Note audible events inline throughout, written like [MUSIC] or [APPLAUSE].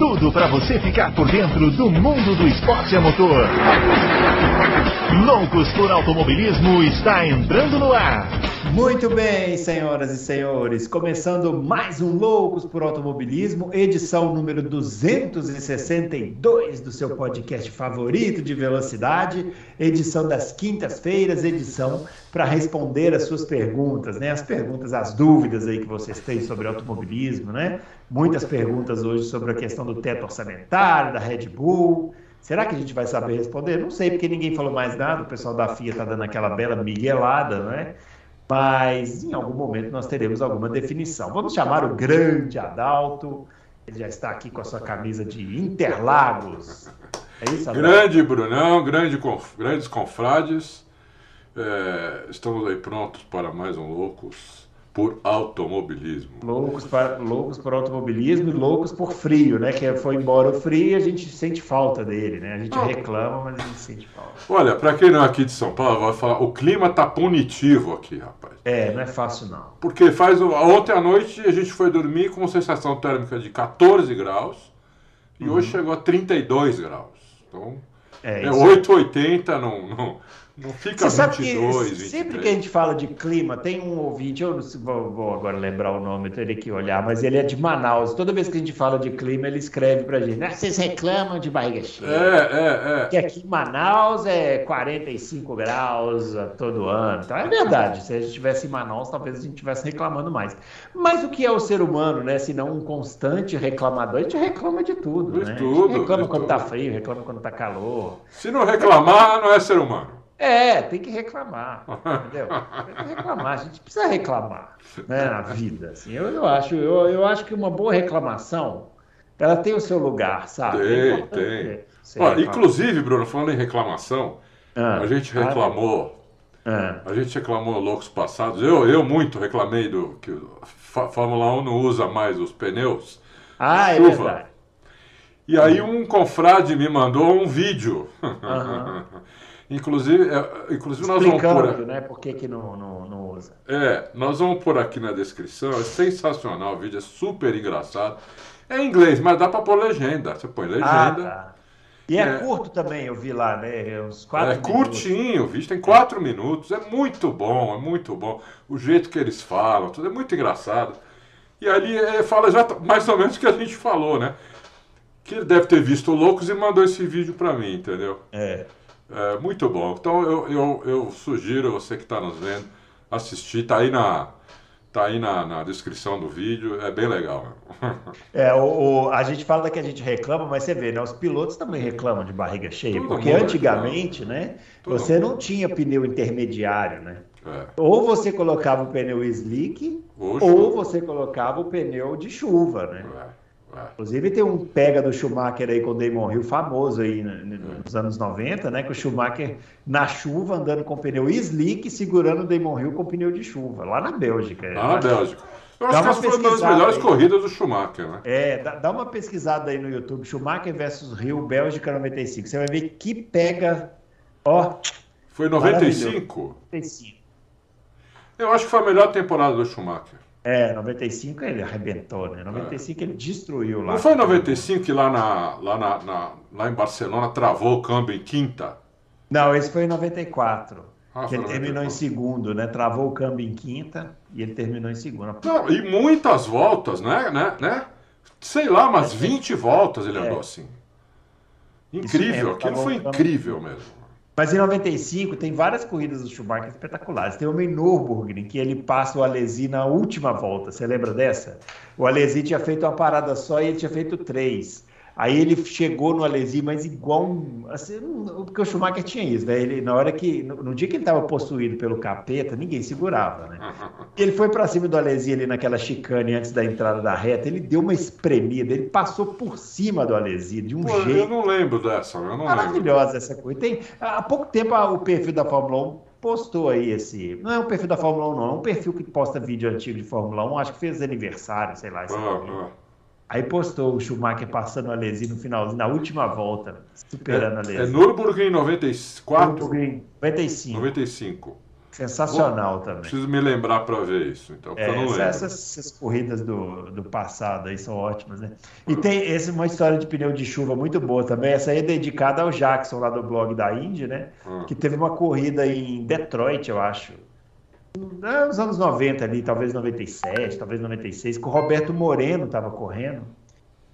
tudo para você ficar por dentro do mundo do esporte a motor. Loucos por Automobilismo está entrando no ar. Muito bem, senhoras e senhores, começando mais um Loucos por Automobilismo, edição número 262 do seu podcast favorito de velocidade, edição das quintas-feiras, edição para responder as suas perguntas, né? As perguntas, as dúvidas aí que vocês têm sobre automobilismo, né? Muitas perguntas hoje sobre a questão do teto orçamentário, da Red Bull. Será que a gente vai saber responder? Não sei, porque ninguém falou mais nada, o pessoal da FIA está dando aquela bela miguelada, né? mas em algum momento nós teremos alguma definição. Vamos chamar o grande Adalto, ele já está aqui com a sua camisa de Interlagos. É isso, Adalto? Grande Brunão, grande, grandes confrades, é, estamos aí prontos para mais um Loucos por automobilismo. Loucos, para, loucos por automobilismo e loucos por frio, né? Que foi embora o frio e a gente sente falta dele, né? A gente ah. reclama, mas a gente sente falta. Olha, para quem não é aqui de São Paulo, vai falar, o clima tá punitivo aqui, rapaz. É, não é fácil não. Porque faz ontem à noite a gente foi dormir com sensação térmica de 14 graus e uhum. hoje chegou a 32 graus. Então, é, é 880, não, não, não fica Você 22, sabe que sempre que a gente fala de clima, tem um ouvinte, eu não vou, vou agora lembrar o nome, teria que olhar, mas ele é de Manaus. Toda vez que a gente fala de clima, ele escreve pra gente. Ah, vocês reclamam de barriga cheia. É, é, é. Que aqui em Manaus é 45 graus todo ano. Então é verdade. Se a gente estivesse em Manaus, talvez a gente estivesse reclamando mais. Mas o que é o ser humano, né? Se não um constante reclamador, a gente reclama de tudo. De né? tudo. reclama quando tudo. tá frio, reclama quando tá calor. Se não reclamar, não é ser humano. É, tem que reclamar, entendeu? Tem que reclamar, a gente precisa reclamar né, na vida. Assim. Eu, eu, acho, eu, eu acho que uma boa reclamação, ela tem o seu lugar, sabe? Tem, tem. Olha, inclusive, Bruno, falando em reclamação, ah, a gente reclamou, ah. a gente reclamou loucos passados, eu, eu muito reclamei do que a Fórmula 1 não usa mais os pneus. Ah, é verdade. E aí um confrade me mandou um vídeo. Uhum. [LAUGHS] Inclusive, é, inclusive nós vamos por né? Por que, que não, não, não, usa? É, nós vamos pôr aqui na descrição. É sensacional o vídeo, é super engraçado. É em inglês, mas dá para pôr legenda. Você põe legenda. Ah, tá. E é, é, curto também, eu vi lá, né? É uns quatro É minutos. curtinho, o vídeo tem quatro minutos. É muito bom, é muito bom. O jeito que eles falam, tudo é muito engraçado. E ali é, fala já mais ou menos o que a gente falou, né? Que ele deve ter visto Loucos e mandou esse vídeo para mim, entendeu? É. É, muito bom. Então eu, eu, eu sugiro você que está nos vendo assistir. Está aí na, tá aí na, na, descrição do vídeo. É bem legal. [LAUGHS] É, o, o, a gente fala que a gente reclama, mas você vê, né? Os pilotos também reclamam de barriga cheia. Todo porque antigamente, reclama. né? Todo você mundo. não tinha pneu intermediário, né? É. Ou você colocava o pneu slick, ou você colocava o pneu de chuva, né? É. Inclusive tem um pega do Schumacher aí com o Damon Hill famoso aí nos anos 90, né? Que o Schumacher na chuva andando com pneu slick segurando o Damon Hill com pneu de chuva, lá na Bélgica. Lá na Bélgica. Eu acho que essa foi uma das melhores aí. corridas do Schumacher, né? É, dá, dá, uma pesquisada aí no YouTube, Schumacher versus Rio, Bélgica 95. Você vai ver que pega, ó. Foi 95? 95. Eu acho que foi a melhor temporada do Schumacher. É, 95 ele arrebentou, né? 95 é. ele destruiu lá. Não foi em 95 que lá, na, lá, na, na, lá em Barcelona travou o câmbio em quinta? Não, esse foi em 94. Ah, que ele 94. terminou em segundo, né? Travou o câmbio em quinta e ele terminou em segunda. Não, e muitas voltas, né? né? né? Sei lá, umas 20 voltas ele andou é. assim. Incrível, aquilo foi incrível mesmo. Mas em 95 tem várias corridas do Schumacher espetaculares. Tem uma em Nürburgring que ele passa o Alesi na última volta. Você lembra dessa? O Alesi tinha feito uma parada só e ele tinha feito três. Aí ele chegou no Alesi, mas igual um, assim, porque o Schumacher tinha isso, né? Ele, na hora que no, no dia que ele estava possuído pelo capeta, ninguém segurava, né? Ele foi para cima do Alesi ali naquela chicane antes da entrada da reta, ele deu uma espremida, ele passou por cima do Alesi de um Pô, jeito. Eu não lembro dessa, eu não Maravilhosa lembro. essa coisa. Tem há pouco tempo o perfil da Fórmula 1 postou aí esse. Não é um perfil da Fórmula 1, não, é um perfil que posta vídeo antigo de Fórmula 1, acho que fez aniversário, sei lá. Esse ah, Aí postou o Schumacher passando o Alesi no finalzinho, na última volta, superando a Alesi. É Nürburgring 94? Nürburgring 95. 95. Sensacional Bom, também. Preciso me lembrar para ver isso, então, é, eu não lembro. Essas, essas, corridas do, do passado aí são ótimas, né? E tem essa uma história de pneu de chuva muito boa também. Essa aí é dedicada ao Jackson lá do blog da Indy, né? Hum. Que teve uma corrida em Detroit, eu acho nos anos 90 ali, talvez 97, talvez 96, que o Roberto Moreno estava correndo.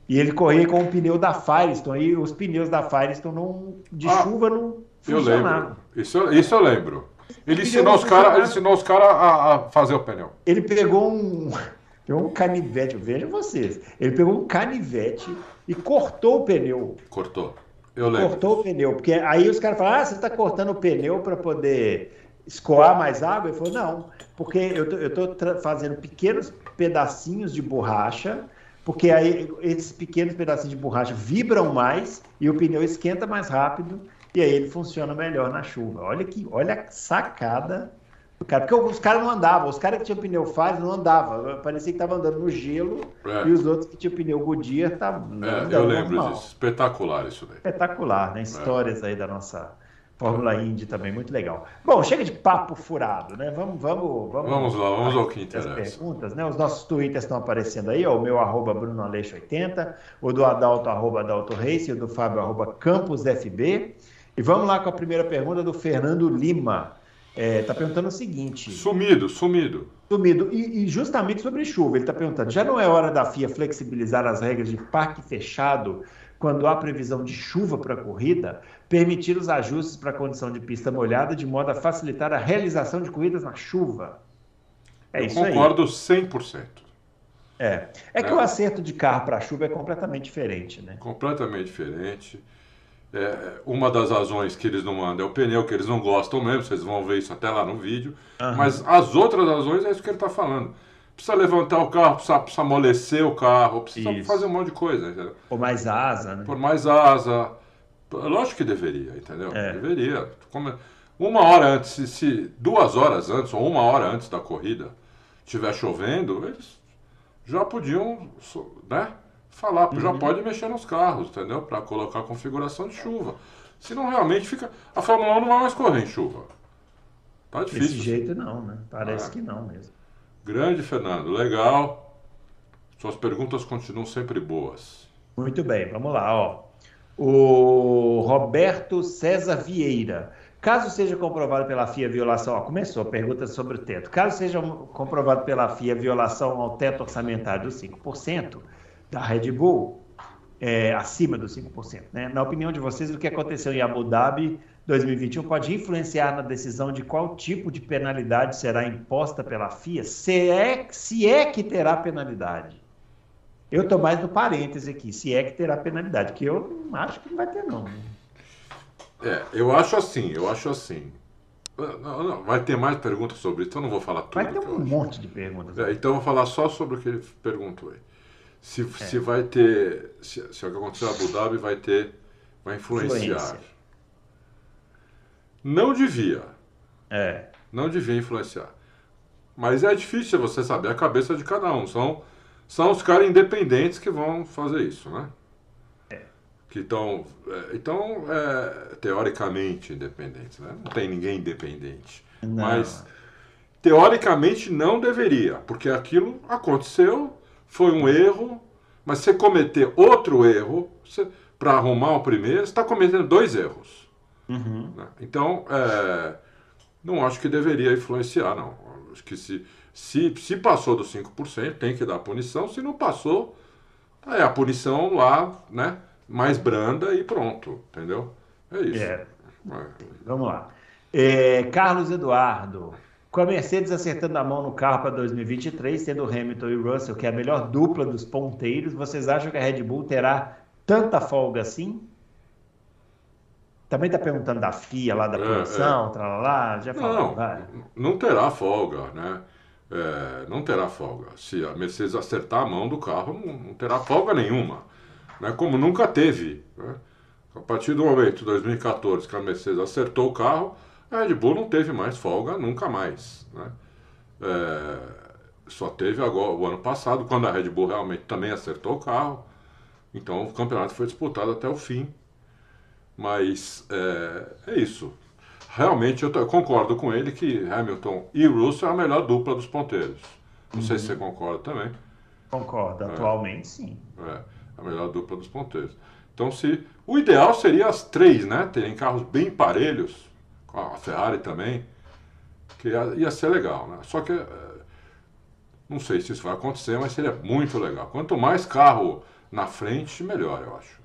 E ele corria com o pneu da Firestone. E os pneus da Firestone não, de ah, chuva não funcionavam. Isso, isso eu lembro. Ele ensinou, os cara, ele ensinou os caras a, a, fazer o pneu. Ele pegou um, [LAUGHS] pegou um canivete, veja vocês. Ele pegou um canivete e cortou o pneu. Cortou. Eu lembro. Cortou o pneu. Porque aí os caras falaram: ah, você está cortando o pneu para poder escoar mais água? Ele falou, não, porque eu estou fazendo pequenos pedacinhos de borracha, porque aí esses pequenos pedacinhos de borracha vibram mais e o pneu esquenta mais rápido e aí ele funciona melhor na chuva. Olha que, olha a sacada do cara, porque os caras não andavam, os caras que tinham pneu Fire não andavam, parecia que estavam andando no gelo é. e os outros que tinham pneu Goodyear estavam é, Eu lembro normal. disso, espetacular isso daí. Espetacular, né? Histórias é. aí da nossa Fórmula Indy também, muito legal. Bom, chega de papo furado, né? Vamos, vamos, vamos, vamos lá, vamos ao que interessa. perguntas, né? Os nossos twitters estão aparecendo aí, ó, o meu arroba Bruno Aleixo 80, o do Adalto arroba Adalto Reis e o do Fábio arroba Campos FB. E vamos lá com a primeira pergunta do Fernando Lima. É, tá perguntando o seguinte. Sumido, sumido. Sumido. E, e justamente sobre chuva, ele está perguntando: já não é hora da FIA flexibilizar as regras de parque fechado quando há previsão de chuva para a corrida, permitir os ajustes para a condição de pista molhada de modo a facilitar a realização de corridas na chuva. É Eu isso concordo aí. 100%. É. É que é. o acerto de carro para chuva é completamente diferente, né? Completamente diferente. É, uma das razões que eles não mandam é o pneu, que eles não gostam mesmo, vocês vão ver isso até lá no vídeo. Uhum. Mas as outras razões é isso que ele está falando precisa levantar o carro, precisa, precisa amolecer o carro, precisa Isso. fazer um monte de coisa. Por mais asa, né? Por mais asa. Lógico que deveria, entendeu? É. Deveria. Como, uma hora antes, se, se, duas horas antes ou uma hora antes da corrida estiver chovendo, eles já podiam, né? Falar, uhum. já pode mexer nos carros, entendeu? Para colocar a configuração de chuva. Senão realmente fica. A Fórmula 1 não vai mais correr em chuva. Tá difícil. Desse jeito não, né? Parece é. que não mesmo. Grande Fernando, legal. Suas perguntas continuam sempre boas. Muito bem, vamos lá, ó. O Roberto César Vieira. Caso seja comprovado pela FIA violação, ó, começou a pergunta sobre o teto. Caso seja comprovado pela FIA violação ao teto orçamentário dos 5% da Red Bull, é, acima dos 5%, né? Na opinião de vocês, o que aconteceu em Abu Dhabi 2021 pode influenciar na decisão de qual tipo de penalidade será imposta pela FIA, se é, se é que terá penalidade. Eu estou mais no parêntese aqui, se é que terá penalidade, que eu acho que não vai ter não. É, eu acho assim, eu acho assim. Não, não, vai ter mais perguntas sobre isso, então não vou falar tudo. Vai ter um monte de perguntas. É, então eu vou falar só sobre o que ele perguntou aí. Se, é. se vai ter, se, se o que aconteceu em Abu Dhabi vai ter, vai influenciar. Influência. Não devia. É. Não devia influenciar. Mas é difícil você saber a cabeça de cada um. São, são os caras independentes que vão fazer isso, né? É. Que estão, é, então, é, teoricamente independentes, né? Não tem ninguém independente. Não. Mas, teoricamente, não deveria, porque aquilo aconteceu, foi um erro, mas você cometer outro erro, para arrumar o primeiro, você está cometendo dois erros. Uhum. Né? Então, é, não acho que deveria influenciar, não. Acho que se, se, se passou dos 5%, tem que dar punição. Se não passou, é a punição lá, né? Mais branda e pronto, entendeu? É isso. É. É. Vamos lá. É, Carlos Eduardo. Com a Mercedes acertando a mão no carro para 2023, tendo Hamilton e Russell, que é a melhor dupla dos ponteiros, vocês acham que a Red Bull terá tanta folga assim? Também está perguntando da FIA lá da punição, é, é. lá, já falou. Não, vai. não terá folga, né? É, não terá folga. Se a Mercedes acertar a mão do carro, não, não terá folga nenhuma. Né? Como nunca teve. Né? A partir do momento, 2014, que a Mercedes acertou o carro, a Red Bull não teve mais folga nunca mais. Né? É, só teve agora o ano passado, quando a Red Bull realmente também acertou o carro. Então o campeonato foi disputado até o fim. Mas é, é isso. Realmente eu, eu, concordo com ele que Hamilton e Russell é a melhor dupla dos ponteiros. Não uhum. sei se você concorda também. Concordo, é. atualmente sim. É, a melhor dupla dos ponteiros. Então se. O ideal seria as três, né? Terem carros bem parelhos, com a Ferrari também. Que ia, ia ser legal, né? Só que é, não sei se isso vai acontecer, mas seria muito legal. Quanto mais carro na frente, melhor, eu acho.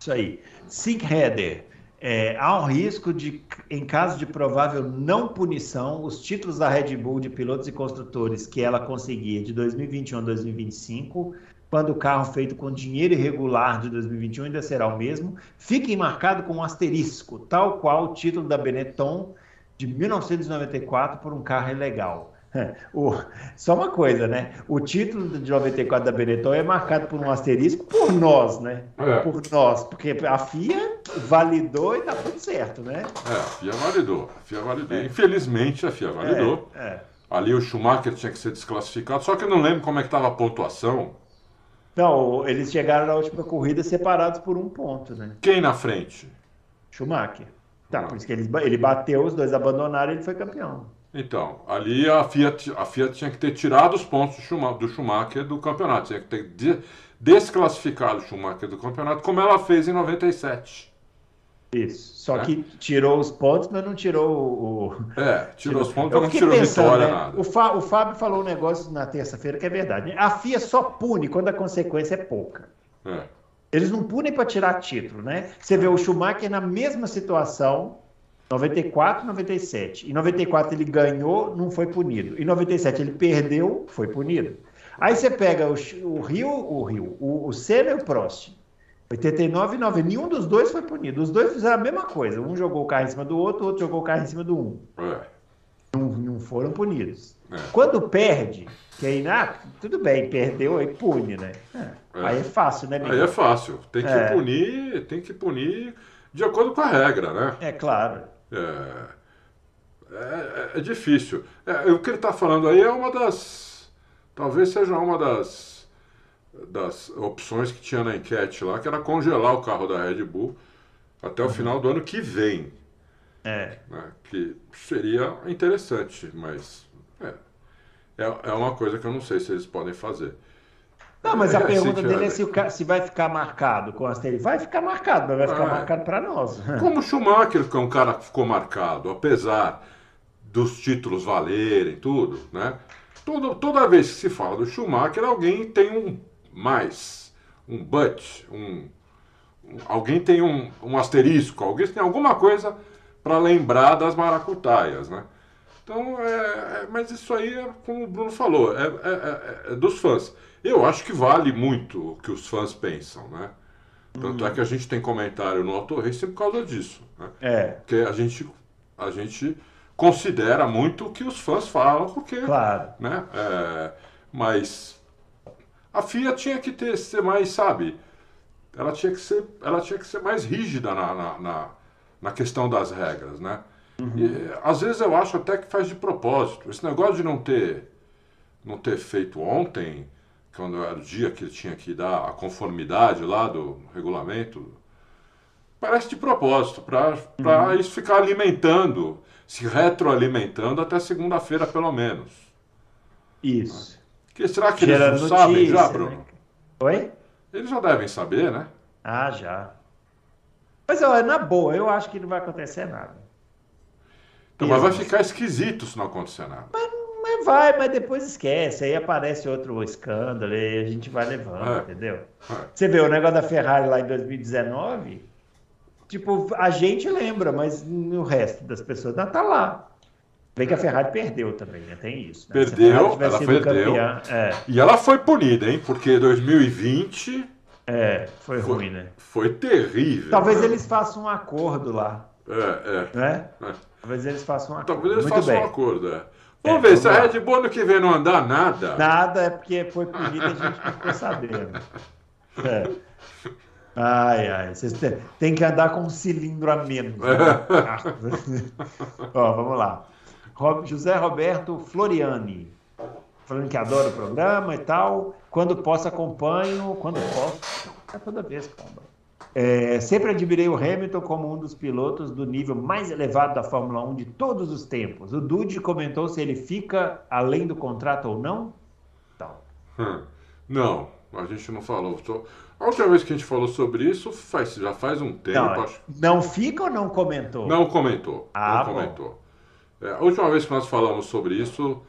Isso aí. Sig Header. É, há um risco de, em caso de provável não punição, os títulos da Red Bull de pilotos e construtores que ela conseguia de 2021 a 2025, quando o carro feito com dinheiro irregular de 2021 ainda será o mesmo, fiquem marcado com um asterisco, tal qual o título da Benetton de 1994 por um carro ilegal. [LAUGHS] O, só uma coisa, né? O título de 94 da Benetton é marcado por um asterisco por nós, né? É. Por nós, porque a FIA validou e tá tudo certo, né? É, a FIA validou. A FIA validou. É. Infelizmente, a FIA validou. É, é. Ali o Schumacher tinha que ser desclassificado, só que eu não lembro como é que estava a pontuação. Não, eles chegaram na última corrida separados por um ponto, né? Quem na frente? Schumacher. Tá, por isso que ele, ele bateu, os dois abandonaram e ele foi campeão. Então, ali a Fiat, a Fiat tinha que ter tirado os pontos do Schumacher do, Schumacher do campeonato, tinha que ter de, desclassificado o Schumacher do campeonato, como ela fez em 97. Isso, só é. que tirou os pontos, mas não tirou o. É, tirou, tirou. os pontos, mas não tirou pensando, vitória, né? nada. O, Fá, o Fábio falou um negócio na terça-feira que é verdade. A FIA só pune quando a consequência é pouca. É. Eles não punem para tirar título, né? Você vê o Schumacher na mesma situação 94, 97. Em 94 ele ganhou, não foi punido. Em 97 ele perdeu, foi punido. Aí você pega o, o Rio, o Rio, o, o Senna e o Prost. 89 e 90. Nenhum dos dois foi punido. Os dois fizeram a mesma coisa. Um jogou o carro em cima do outro, o outro jogou o carro em cima do um. É. Não, não, foram punidos. É. Quando perde, que aí, ah, tudo bem, perdeu, aí pune, né? É. é. Aí é fácil, né, Aí é fácil. Tem que é. punir, tem que punir de acordo com a regra, né? É claro. É, é, é difícil. É, o que ele está falando aí é uma das. Talvez seja uma das, das opções que tinha na enquete lá, que era congelar o carro da Red Bull até o uhum. final do ano que vem. É. Né, que seria interessante, mas é, é, é uma coisa que eu não sei se eles podem fazer. Não, mas a [LAUGHS] pergunta dele é se, o, se vai ficar marcado com as tele. Vai ficar marcado, mas vai ficar é. marcado para nós. [LAUGHS] Como o Schumacher, que é um cara que ficou marcado, apesar dos títulos valerem, tudo, né? Toda, toda vez que se fala do Schumacher, alguém tem um mais, um but, um, um alguém tem um, um asterisco, alguém tem alguma coisa para lembrar das maracutaias, né? Então, é, é, mas isso aí é como o Bruno falou, é, é, é, é dos fãs. Eu acho que vale muito o que os fãs pensam, né? Tanto é que a gente tem comentário no Auto Race por causa disso. Né? É. Porque a gente, a gente considera muito o que os fãs falam, porque. Claro. Né? É, mas a FIA tinha que ter, ser mais, sabe? Ela tinha que ser, ela tinha que ser mais rígida na, na, na, na questão das regras, né? Uhum. E, às vezes eu acho até que faz de propósito. Esse negócio de não ter, não ter feito ontem quando era o dia que ele tinha que dar a conformidade lá do regulamento, parece de propósito, para uhum. isso ficar alimentando, se retroalimentando até segunda-feira, pelo menos. Isso. Que, será que Gera eles não notícia, sabem já, Bruno? Né? Oi? Eles já devem saber, né? Ah, já. Mas, olha, na boa, eu acho que não vai acontecer nada. Então, mas vai ficar esquisito se não acontecer nada. Mas mas vai, mas depois esquece. Aí aparece outro escândalo e a gente vai levando, é. entendeu? É. Você vê o negócio da Ferrari lá em 2019, tipo, a gente lembra, mas no resto das pessoas não tá lá. Bem que a Ferrari perdeu também, né? Tem isso. Né? Perdeu, ela perdeu. Campeã, é. E ela foi punida, hein? Porque 2020. É, foi, foi ruim, né? Foi terrível. Talvez né? eles façam um acordo lá. É, é. Né? É. Talvez eles façam um acordo. Talvez eles Muito façam bem. um acordo, é. Vamos é, ver, se a Red Bull no que vem não andar nada. Nada é porque foi punida e a gente não ficou sabendo. É. Ai, ai, vocês têm que andar com um cilindro a menos. Né? [LAUGHS] Ó, vamos lá. José Roberto Floriani. falando que adora o programa e tal. Quando posso, acompanho. Quando posso, é toda vez, pomba. É, sempre admirei o Hamilton como um dos pilotos do nível mais elevado da Fórmula 1 de todos os tempos. O Dude comentou se ele fica além do contrato ou não? Então. Hum, não, a gente não falou. A última vez que a gente falou sobre isso faz, já faz um tempo. Não, acho... não fica ou não comentou? Não comentou. Ah, não comentou. É, a última vez que nós falamos sobre isso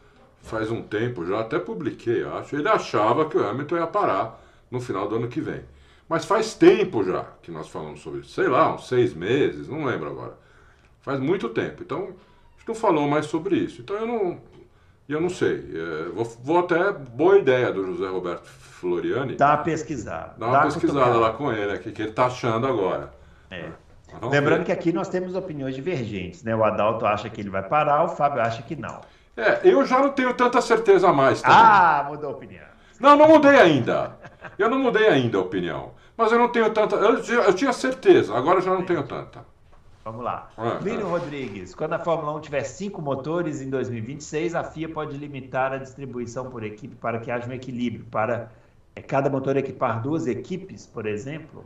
faz um tempo, já até publiquei, acho. Ele achava que o Hamilton ia parar no final do ano que vem. Mas faz tempo já que nós falamos sobre isso. Sei lá, uns seis meses, não lembro agora. Faz muito tempo. Então, a gente não falou mais sobre isso. Então eu não. Eu não sei. É, vou, vou, até. Boa ideia do José Roberto Floriani. Dá uma pesquisada. Dá uma Dá pesquisada lá com ele, o que ele está achando agora. É. Lembrando ver. que aqui nós temos opiniões divergentes, né? O Adalto acha que ele vai parar, o Fábio acha que não. É, eu já não tenho tanta certeza mais também. Ah, mudou a opinião. Não, não mudei ainda. Eu não mudei ainda a opinião. Mas eu não tenho tanta. Eu, eu tinha certeza, agora eu já não tenho tanta. Vamos lá. É, é. Rodrigues, quando a Fórmula 1 tiver cinco motores em 2026, a FIA pode limitar a distribuição por equipe para que haja um equilíbrio. Para é, cada motor equipar duas equipes, por exemplo?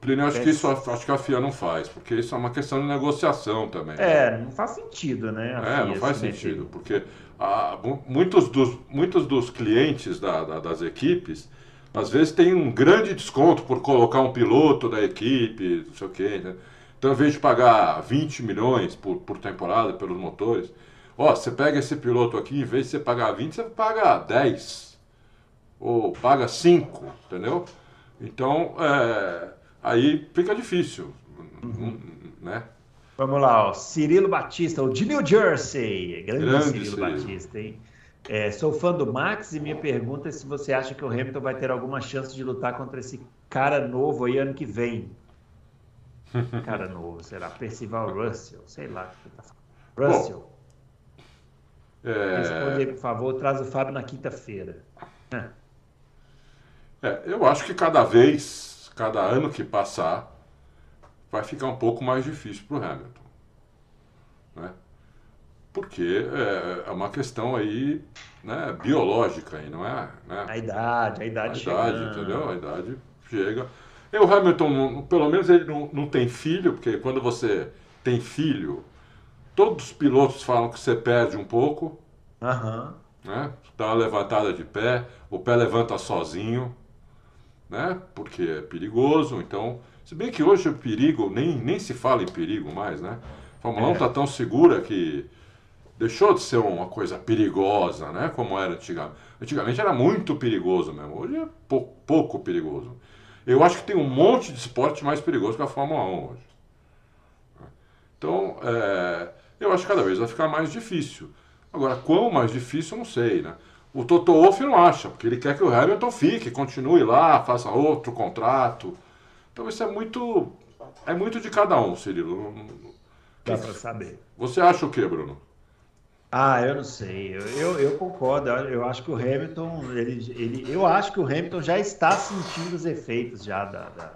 Plínio, acho que isso acho que a FIA não faz, porque isso é uma questão de negociação também. É, não faz sentido, né? é, não faz sentido, porque a, muitos, dos, muitos dos clientes da, da, das equipes às vezes tem um grande desconto por colocar um piloto da equipe, não sei o quê. Né? Então, ao invés de pagar 20 milhões por, por temporada pelos motores, ó, você pega esse piloto aqui, em vez de você pagar 20, você paga 10. Ou paga 5, entendeu? Então, é, aí fica difícil, uhum. né? Vamos lá, ó. Cirilo Batista, o de New Jersey. Grande, Grande Cirilo, Cirilo Batista, hein? É, sou fã do Max e minha pergunta é se você acha que o Hamilton vai ter alguma chance de lutar contra esse cara novo aí ano que vem. [LAUGHS] Cara novo, será? Percival [LAUGHS] Russell, sei lá. Tá Russell. Bom, é... Responde aí, por favor, traz o Fábio na quinta-feira. É, eu acho que cada vez, cada ano que passar, vai ficar um pouco mais difícil para o Hamilton. Né? porque é, é uma questão aí né, biológica, aí, não é? Né? A idade, a idade A idade, entendeu? A idade chega. E o Hamilton, pelo menos ele não, não tem filho, porque quando você tem filho, todos os pilotos falam que você perde um pouco. Uhum. Né? Dá uma levantada de pé, o pé levanta sozinho, né? Porque é perigoso. Então, se bem que hoje o perigo, nem, nem se fala em perigo mais, né? A Fórmula 1 está é. tão segura que deixou de ser uma coisa perigosa, né? Como era antigamente. Antigamente era muito perigoso mesmo, hoje é pouco, pouco perigoso. Eu acho que tem um monte de esporte mais perigoso que a Fórmula 1 hoje. Então, é, eu acho que cada vez vai ficar mais difícil. Agora, quão mais difícil, eu não sei, né? O Toto Wolff não acha, porque ele quer que o Hamilton fique, continue lá, faça outro contrato. Então, isso é muito, é muito de cada um, Cirilo. Dá para saber. Você acha o quê, Bruno? Ah, eu não sei. Eu, eu, eu, concordo. Eu acho que o Hamilton, ele, ele, eu acho que o Hamilton já está sentindo os efeitos já da, da,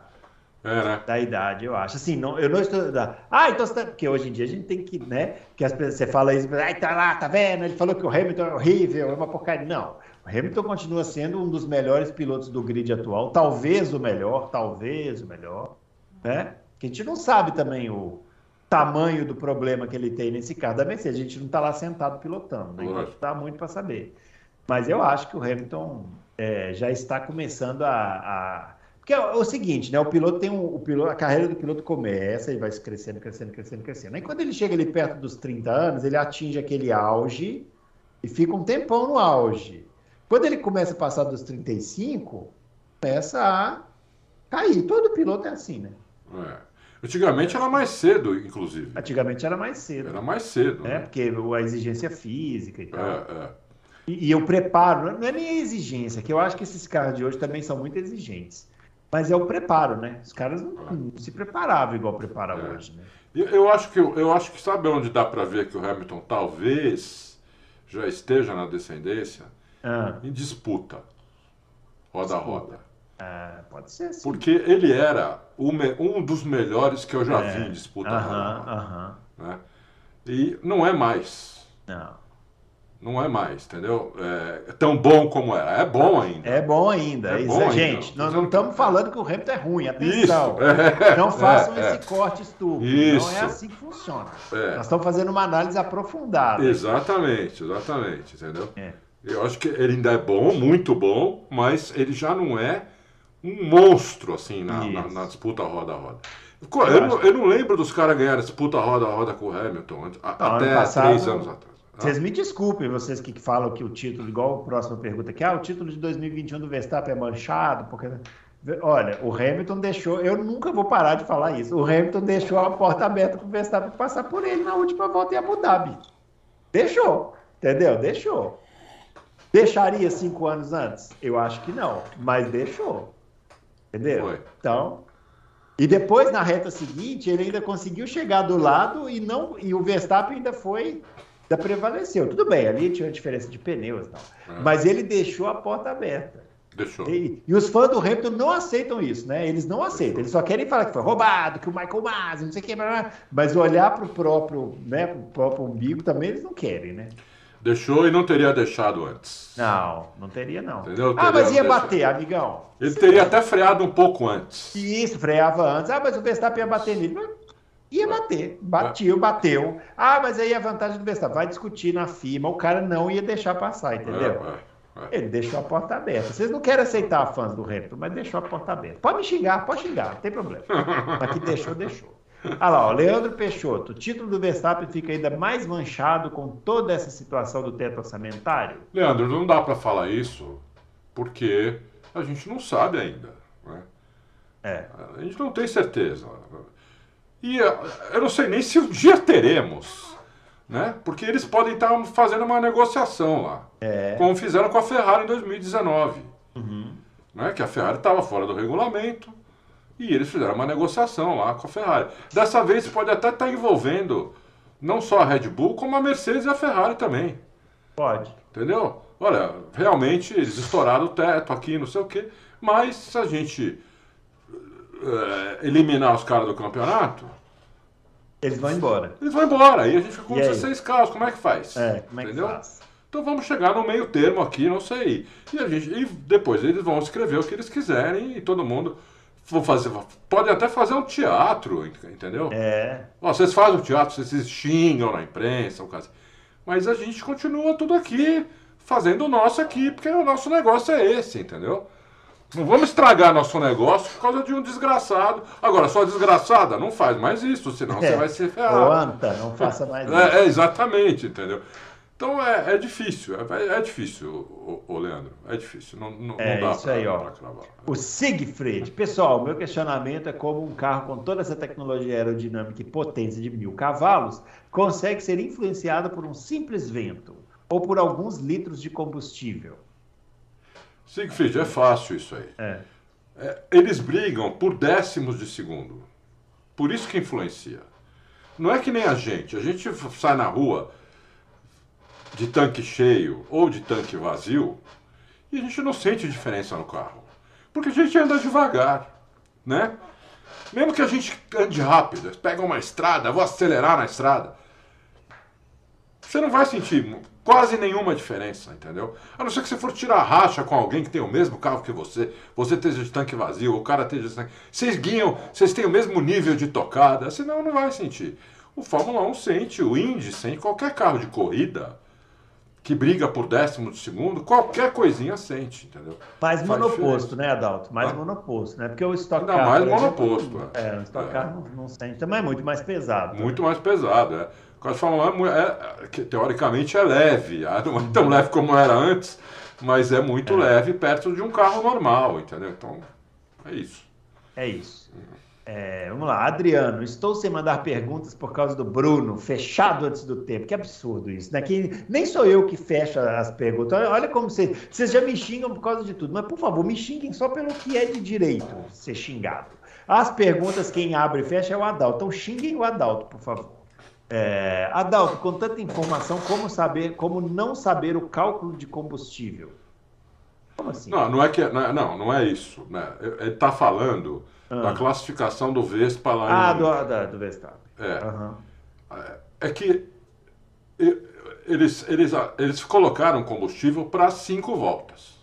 é, né? da idade, eu acho. Assim, não, eu não estou. Da... Ah, então você tá... Porque hoje em dia a gente tem que, né? Que as pessoas, você fala isso, ai, tá lá, tá vendo? Ele falou que o Hamilton é horrível, é uma porcaria. Não. O Hamilton continua sendo um dos melhores pilotos do grid atual, talvez o melhor, talvez o melhor, né? Que a gente não sabe também o tamanho do problema que ele tem nesse carro da Mercedes. A gente não está lá sentado pilotando, né? então dá muito para saber. Mas eu acho que o Hamilton é, já está começando a, a... Porque é o seguinte, né? O piloto tem um, o piloto, a carreira do piloto começa e vai crescendo, crescendo, crescendo, crescendo. Aí quando ele chega ali perto dos 30 anos, ele atinge aquele auge e fica um tempão no auge. Quando ele começa a passar dos 35, começa a cair. Todo piloto é assim, né? É. Antigamente era mais cedo, inclusive. Antigamente era mais cedo. Era mais cedo. É, né? porque a exigência física e tal. É, é. E, e o preparo, não é nem a exigência, que eu acho que esses carros de hoje também são muito exigentes. Mas é o preparo, né? Os caras não, não se preparavam igual prepara é. hoje, né? Eu, eu, acho que, eu acho que sabe onde dá para ver que o Hamilton talvez já esteja na descendência? Ah. Em disputa. Roda a roda. Ah, pode ser sim. Porque ele era um dos melhores que eu já é. vi em disputa. Aham, aham. Né? E não é mais. Não. Não é mais, entendeu? É tão bom como era. É bom ainda. É bom ainda. É Isso, bom ainda. Gente, nós não estamos falando que o Hamilton é ruim. Atenção. Isso, [LAUGHS] é, não façam é, esse corte estúpido. Isso. Não é assim que funciona. É. Nós estamos fazendo uma análise aprofundada. Exatamente, exatamente, entendeu? É. Eu acho que ele ainda é bom, muito bom, mas ele já não é um monstro, assim, na, na, na disputa roda a roda. Co- Eu, não, eu não lembro dos caras ganharem disputa roda a roda com o Hamilton antes- a- Não, até passado- três anos atrás. Vocês me desculpem, vocês que falam que o título, igual a próxima pergunta aqui, ah, o título de 2021 do Verstappen é manchado, porque. Olha, o Hamilton deixou, eu nunca vou parar de falar isso. O Hamilton deixou a porta aberta para o Verstappen passar por ele na última volta em Abu Dhabi. Deixou, entendeu? Deixou. Deixaria cinco anos antes? Eu acho que não, mas deixou. Entendeu? Foi. Então. E depois, na reta seguinte, ele ainda conseguiu chegar do lado e não e o Verstappen ainda foi. Ainda prevaleceu. Tudo bem, ali tinha uma diferença de pneus e tal. É. Mas ele deixou a porta aberta. Deixou. E, e os fãs do Hamilton não aceitam isso, né? Eles não aceitam. Eles só querem falar que foi roubado, que o Michael Masi, não sei o que, blá, blá. mas olhar para o próprio, né, pro próprio umbigo também eles não querem, né? Deixou e não teria deixado antes. Não, não teria não. Entendeu? Ah, mas Teria ia deixado. bater, amigão. Ele teria até freado um pouco antes. Isso, freava antes. Ah, mas o Verstappen ia bater nele. Mas Ia bater. Bateu, bateu. Ah, mas aí a vantagem do Verstappen. Vai discutir na FIMA. O cara não ia deixar passar, entendeu? É, é, é. Ele deixou a porta aberta. Vocês não querem aceitar fãs do Hamilton, mas deixou a porta aberta. Pode me xingar, pode xingar, não tem problema. Mas que deixou, deixou. Olha lá, ó, Leandro Peixoto. O título do Verstappen fica ainda mais manchado com toda essa situação do teto orçamentário? Leandro, não dá para falar isso porque a gente não sabe ainda. né? É. A gente não tem certeza. E eh, eu não sei nem se um dia teremos, né? Porque eles podem estar fazendo uma negociação lá, É. como fizeram com a Ferrari em 2019, Uhum. né? Que a Ferrari estava fora do regulamento e eles fizeram uma negociação lá com a Ferrari. Dessa vez pode até estar envolvendo não só a Red Bull, como a Mercedes e a Ferrari também. Pode. Entendeu? Olha, realmente eles estouraram o teto aqui, não sei o quê, mas se a gente eh, eliminar os caras do campeonato, Eles vão embora. eles vão embora. Aí a gente fica com E aí? 16 carros, como é que faz? É, como é que Entendeu? faz? Então vamos chegar no meio termo aqui, não sei. E, a gente, e depois eles vão escrever o que eles quiserem e todo mundo. Vão fazer, pode até fazer um teatro, entendeu? É. Ó, vocês fazem o teatro, vocês xingam na imprensa, o caso. Mas a gente continua tudo aqui, fazendo o nosso aqui, porque o nosso negócio é esse, entendeu? Não vamos estragar nosso negócio por causa de um desgraçado. Agora, só desgraçada, não faz mais isso, senão você É. vai ser Ô, ferrado. Anta, não faça mais isso. É, é, exatamente, entendeu? Então é, é difícil, é, é difícil, ô, Leandro, é difícil, não, não, É, não dá isso pra, aí, ó. cravar. O Siegfried. Pessoal, meu questionamento é como um carro com toda essa tecnologia aerodinâmica e potência de mil cavalos consegue ser influenciado por um simples vento ou por alguns litros de combustível. Siegfried, é fácil isso aí. É. É, eles brigam por décimos de segundo. Por isso que influencia. Não é que nem a gente. A gente sai na rua de tanque cheio ou de tanque vazio e a gente não sente diferença no carro. Porque a gente anda devagar, né? Mesmo que a gente ande rápido, pega uma estrada, vou acelerar na estrada, você não vai sentir quase nenhuma diferença, entendeu? A não ser que você for tirar racha com alguém que tem o mesmo carro que você, você esteja de tanque vazio, o cara esteja de tanque. Vocês guiam, vocês têm o mesmo nível de tocada, senão não vai sentir. O Fórmula 1 sente, o Indy sente, qualquer carro de corrida que briga por décimo de segundo, qualquer coisinha sente, entendeu? Mais Faz monoposto, diferença. né, Adalto? Mais Ah. monoposto, né? Porque o Stock Não, Car, mais exemplo, monoposto, é. É, o Stock É. Car não, não sente. Também é muito mais pesado. Muito mais pesado, é. O caso 1 é é, é, que, teoricamente é leve, ah, não é tão leve como era antes, mas é muito leve perto de um carro normal, entendeu? Então, é isso. É isso. É, vamos lá, Adriano, estou sem mandar perguntas por causa do Bruno, fechado antes do tempo. Que absurdo isso, né? Que nem sou eu que fecha as perguntas. Olha, como vocês. Vocês já me xingam por causa de tudo, mas por favor, me xinguem só pelo que é de direito ser xingado. As perguntas, quem abre e fecha é o Adalto. Então xinguem o Adalto, por favor. É, Adalto, com tanta informação, como saber, como não saber o cálculo de combustível? Como assim? Não, não é que não, é, não, não é isso. Né? Ele está falando Ah. da classificação do Vespa lá Ah, em. do, da- do Verstappen. É. Aham. É que eles, eles, eles colocaram combustível para cinco voltas.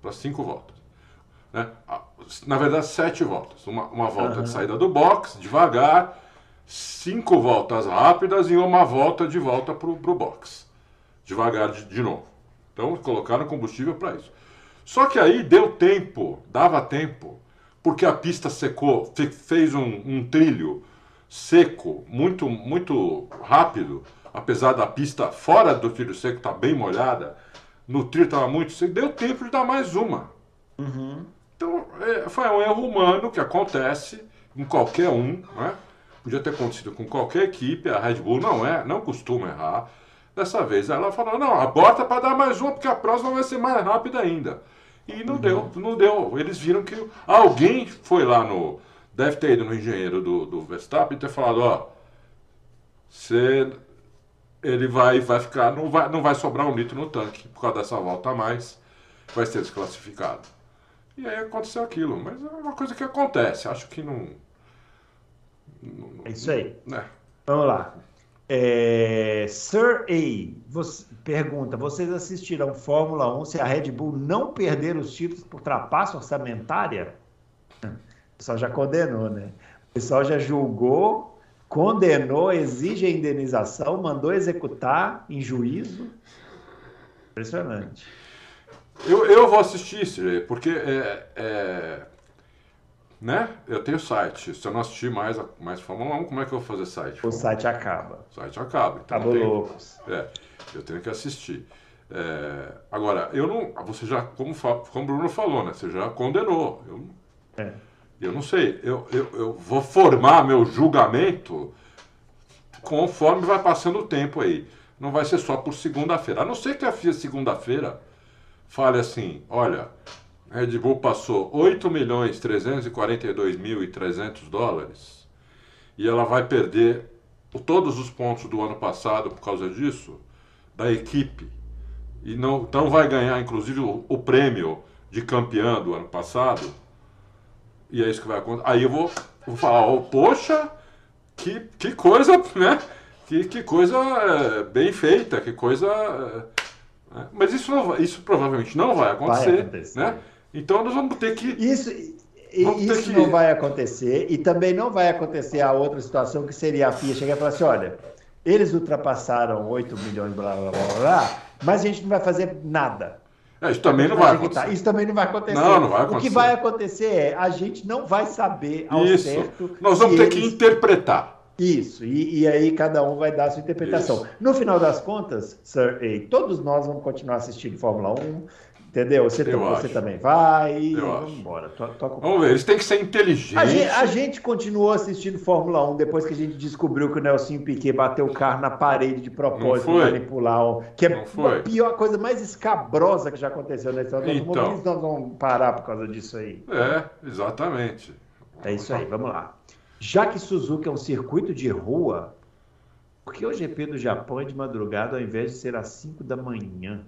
Para cinco voltas. Né? Na verdade, sete voltas. Uma, uma volta uhum. de saída do box, devagar, cinco voltas rápidas e uma volta de volta para o box. Devagar de, de novo. Então, colocaram combustível para isso. Só que aí deu tempo, dava tempo, porque a pista secou, fez um, um trilho seco, muito, muito rápido, apesar da pista fora do trilho seco estar tá bem molhada, no trilho estava muito seco, deu tempo de dar mais uma. Uhum. Então, é, foi um erro humano que acontece em qualquer um, né? Podia ter acontecido com qualquer equipe, a Red Bull não é, não costuma errar. Dessa vez ela falou, não, aborta para dar mais uma, porque a próxima vai ser mais rápida ainda. E não deu, não deu. Eles viram que alguém foi lá no, deve ter ido no engenheiro do, do Verstappen e ter falado, ó, você, ele vai, vai ficar, não vai, não vai sobrar um litro no tanque por causa dessa volta a mais, vai ser desclassificado. E aí aconteceu aquilo, mas é uma coisa que acontece, acho que não... não é isso aí. Né? Vamos lá. É, Sir A você, pergunta: vocês assistirão Fórmula 1 se a Red Bull não perder os títulos por trapaça orçamentária? pessoal já condenou, né? O pessoal já julgou, condenou, exige a indenização, mandou executar em juízo. Impressionante. Eu, eu vou assistir, porque é, é, né? Eu tenho site. Se eu não assistir mais, mais Fórmula 1, como é que eu vou fazer site? O site acaba. O site acaba. Então Acabou loucos. É, eu tenho que assistir. É, agora, eu não. Você já, como, como o Bruno falou, né? Você já condenou. Eu, é. Eu não sei, eu, eu, eu vou formar meu julgamento conforme vai passando o tempo aí. Não vai ser só por segunda-feira. A não ser que a FIA segunda-feira fale assim, olha, Red Bull passou 8 milhões 342 mil e 300 dólares e ela vai perder todos os pontos do ano passado por causa disso, da equipe. E não, não vai ganhar, inclusive, o, o prêmio de campeão do ano passado e é isso que vai acontecer. Aí eu vou, vou falar, oh, poxa, que, que coisa, né? Que, que coisa é, bem feita, que coisa. É? Mas isso, não, isso provavelmente não vai acontecer, vai acontecer. né? Então nós vamos ter que. Isso, isso que... não vai acontecer, e também não vai acontecer a outra situação que seria a FIA chegar e falar assim: olha, eles ultrapassaram 8 milhões, blá blá blá blá, mas a gente não vai fazer nada. É, isso também não vai acontecer. Isso também não vai acontecer. Não, não vai acontecer. O que vai acontecer é a gente não vai saber ao isso. certo. Nós vamos ter eles... que interpretar. Isso, e, e, aí cada um vai dar a sua interpretação. Isso. No final das contas, Sir A, todos nós vamos continuar assistindo Fórmula 1, Entendeu? Você, você também vai. Eu vamos embora. vamos ver, eles têm que ser inteligentes. A gente, a gente, continuou assistindo Fórmula 1 depois que a gente descobriu que o Nelson Piquet bateu o carro na parede de propósito para manipular. O, que é a pior coisa mais escabrosa que já aconteceu na história. Então, nós vamos parar por causa disso aí. É, exatamente. É isso aí, vamos lá. Já que Suzuka é um circuito de rua, por que o GP do Japão é de madrugada ao invés de ser às 5 da manhã?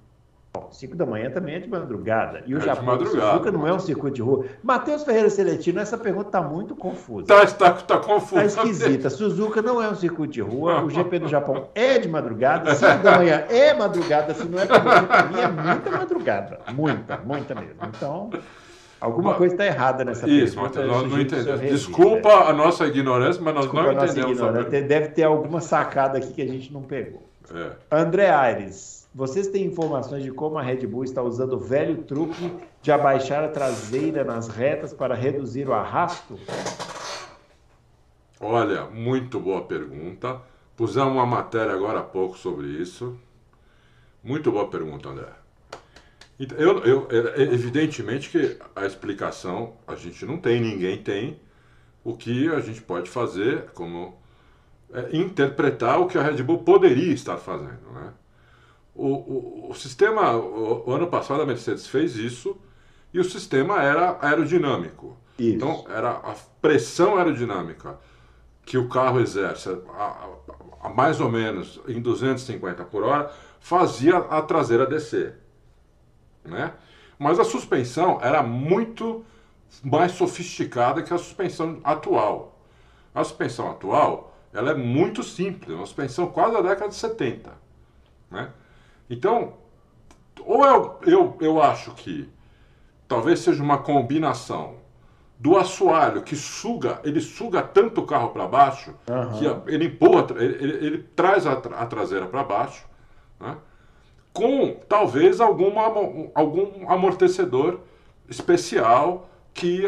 Bom, 5 da manhã também é de madrugada. E o é Japão do Suzuka não é um circuito de rua. Matheus Ferreira Celestino, essa pergunta está muito confusa. Está tá, tá confusa. Está esquisita. Suzuka não é um circuito de rua. O GP do Japão é de madrugada. 5 da manhã é madrugada. Se não é para mim é muita madrugada. Muita, muita mesmo. Então, alguma coisa está errada nessa Isso, pergunta. Isso, nós não entendemos. Desculpa a nossa ignorância, mas nós Desculpa não entendemos. Deve ter alguma sacada aqui que a gente não pegou. É. André Aires. Vocês têm informações de como a Red Bull está usando o velho truque de abaixar a traseira nas retas para reduzir o arrasto? Olha, muito boa pergunta. Pusemos uma matéria agora há pouco sobre isso. Muito boa pergunta, André. Então, eu, eu, evidentemente que a explicação a gente não tem, ninguém tem. O que a gente pode fazer como é interpretar o que a Red Bull poderia estar fazendo, né? O, o, o sistema, o, o, ano passado a Mercedes fez isso e o sistema era aerodinâmico. Isso. Então, era a pressão aerodinâmica que o carro exerce a, a, a, mais ou menos em 250 por hora fazia a traseira descer. Né? Mas a suspensão era muito mais sofisticada que a suspensão atual. A suspensão atual ela é muito simples, uma suspensão quase da década de 70. Né? Então, ou eu, eu, eu acho que talvez seja uma combinação do assoalho que suga, ele suga tanto o carro para baixo uhum. que ele empurra, ele, ele, ele traz a, a traseira para baixo, né? com talvez alguma, algum amortecedor especial que,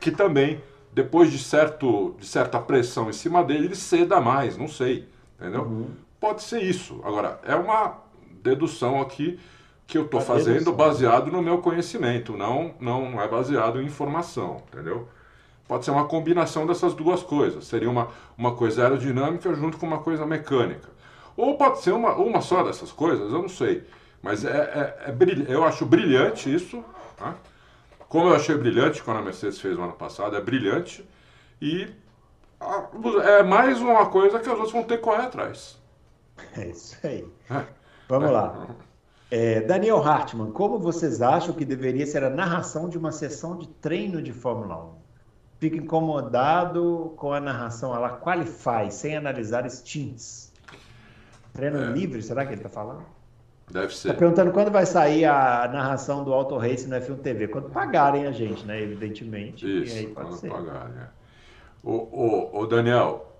que também, depois de, certo, de certa pressão em cima dele, ele ceda mais, não sei, entendeu? Uhum. Pode ser isso. Agora, é uma dedução aqui que eu estou fazendo baseado no meu conhecimento, não, não é baseado em informação, entendeu? Pode ser uma combinação dessas duas coisas. Seria uma, uma coisa aerodinâmica junto com uma coisa mecânica. Ou pode ser uma, uma só dessas coisas, eu não sei. Mas é, é, é eu acho brilhante isso. Tá? Como eu achei brilhante quando a Mercedes fez o ano passado, é brilhante. E é mais uma coisa que os outros vão ter que correr atrás. É isso aí. É. Vamos lá. É, Daniel Hartmann, como vocês acham que deveria ser a narração de uma sessão de treino de Fórmula 1? Fica incomodado com a narração a la Qualify, sem analisar stints. Treino é. livre, será que ele está falando? Deve ser. Está perguntando quando vai sair a narração do Auto Race no F1 TV. Quando pagarem a gente, né? Evidentemente. Isso, e aí pode quando ser. pagarem. É. O, o, o Daniel,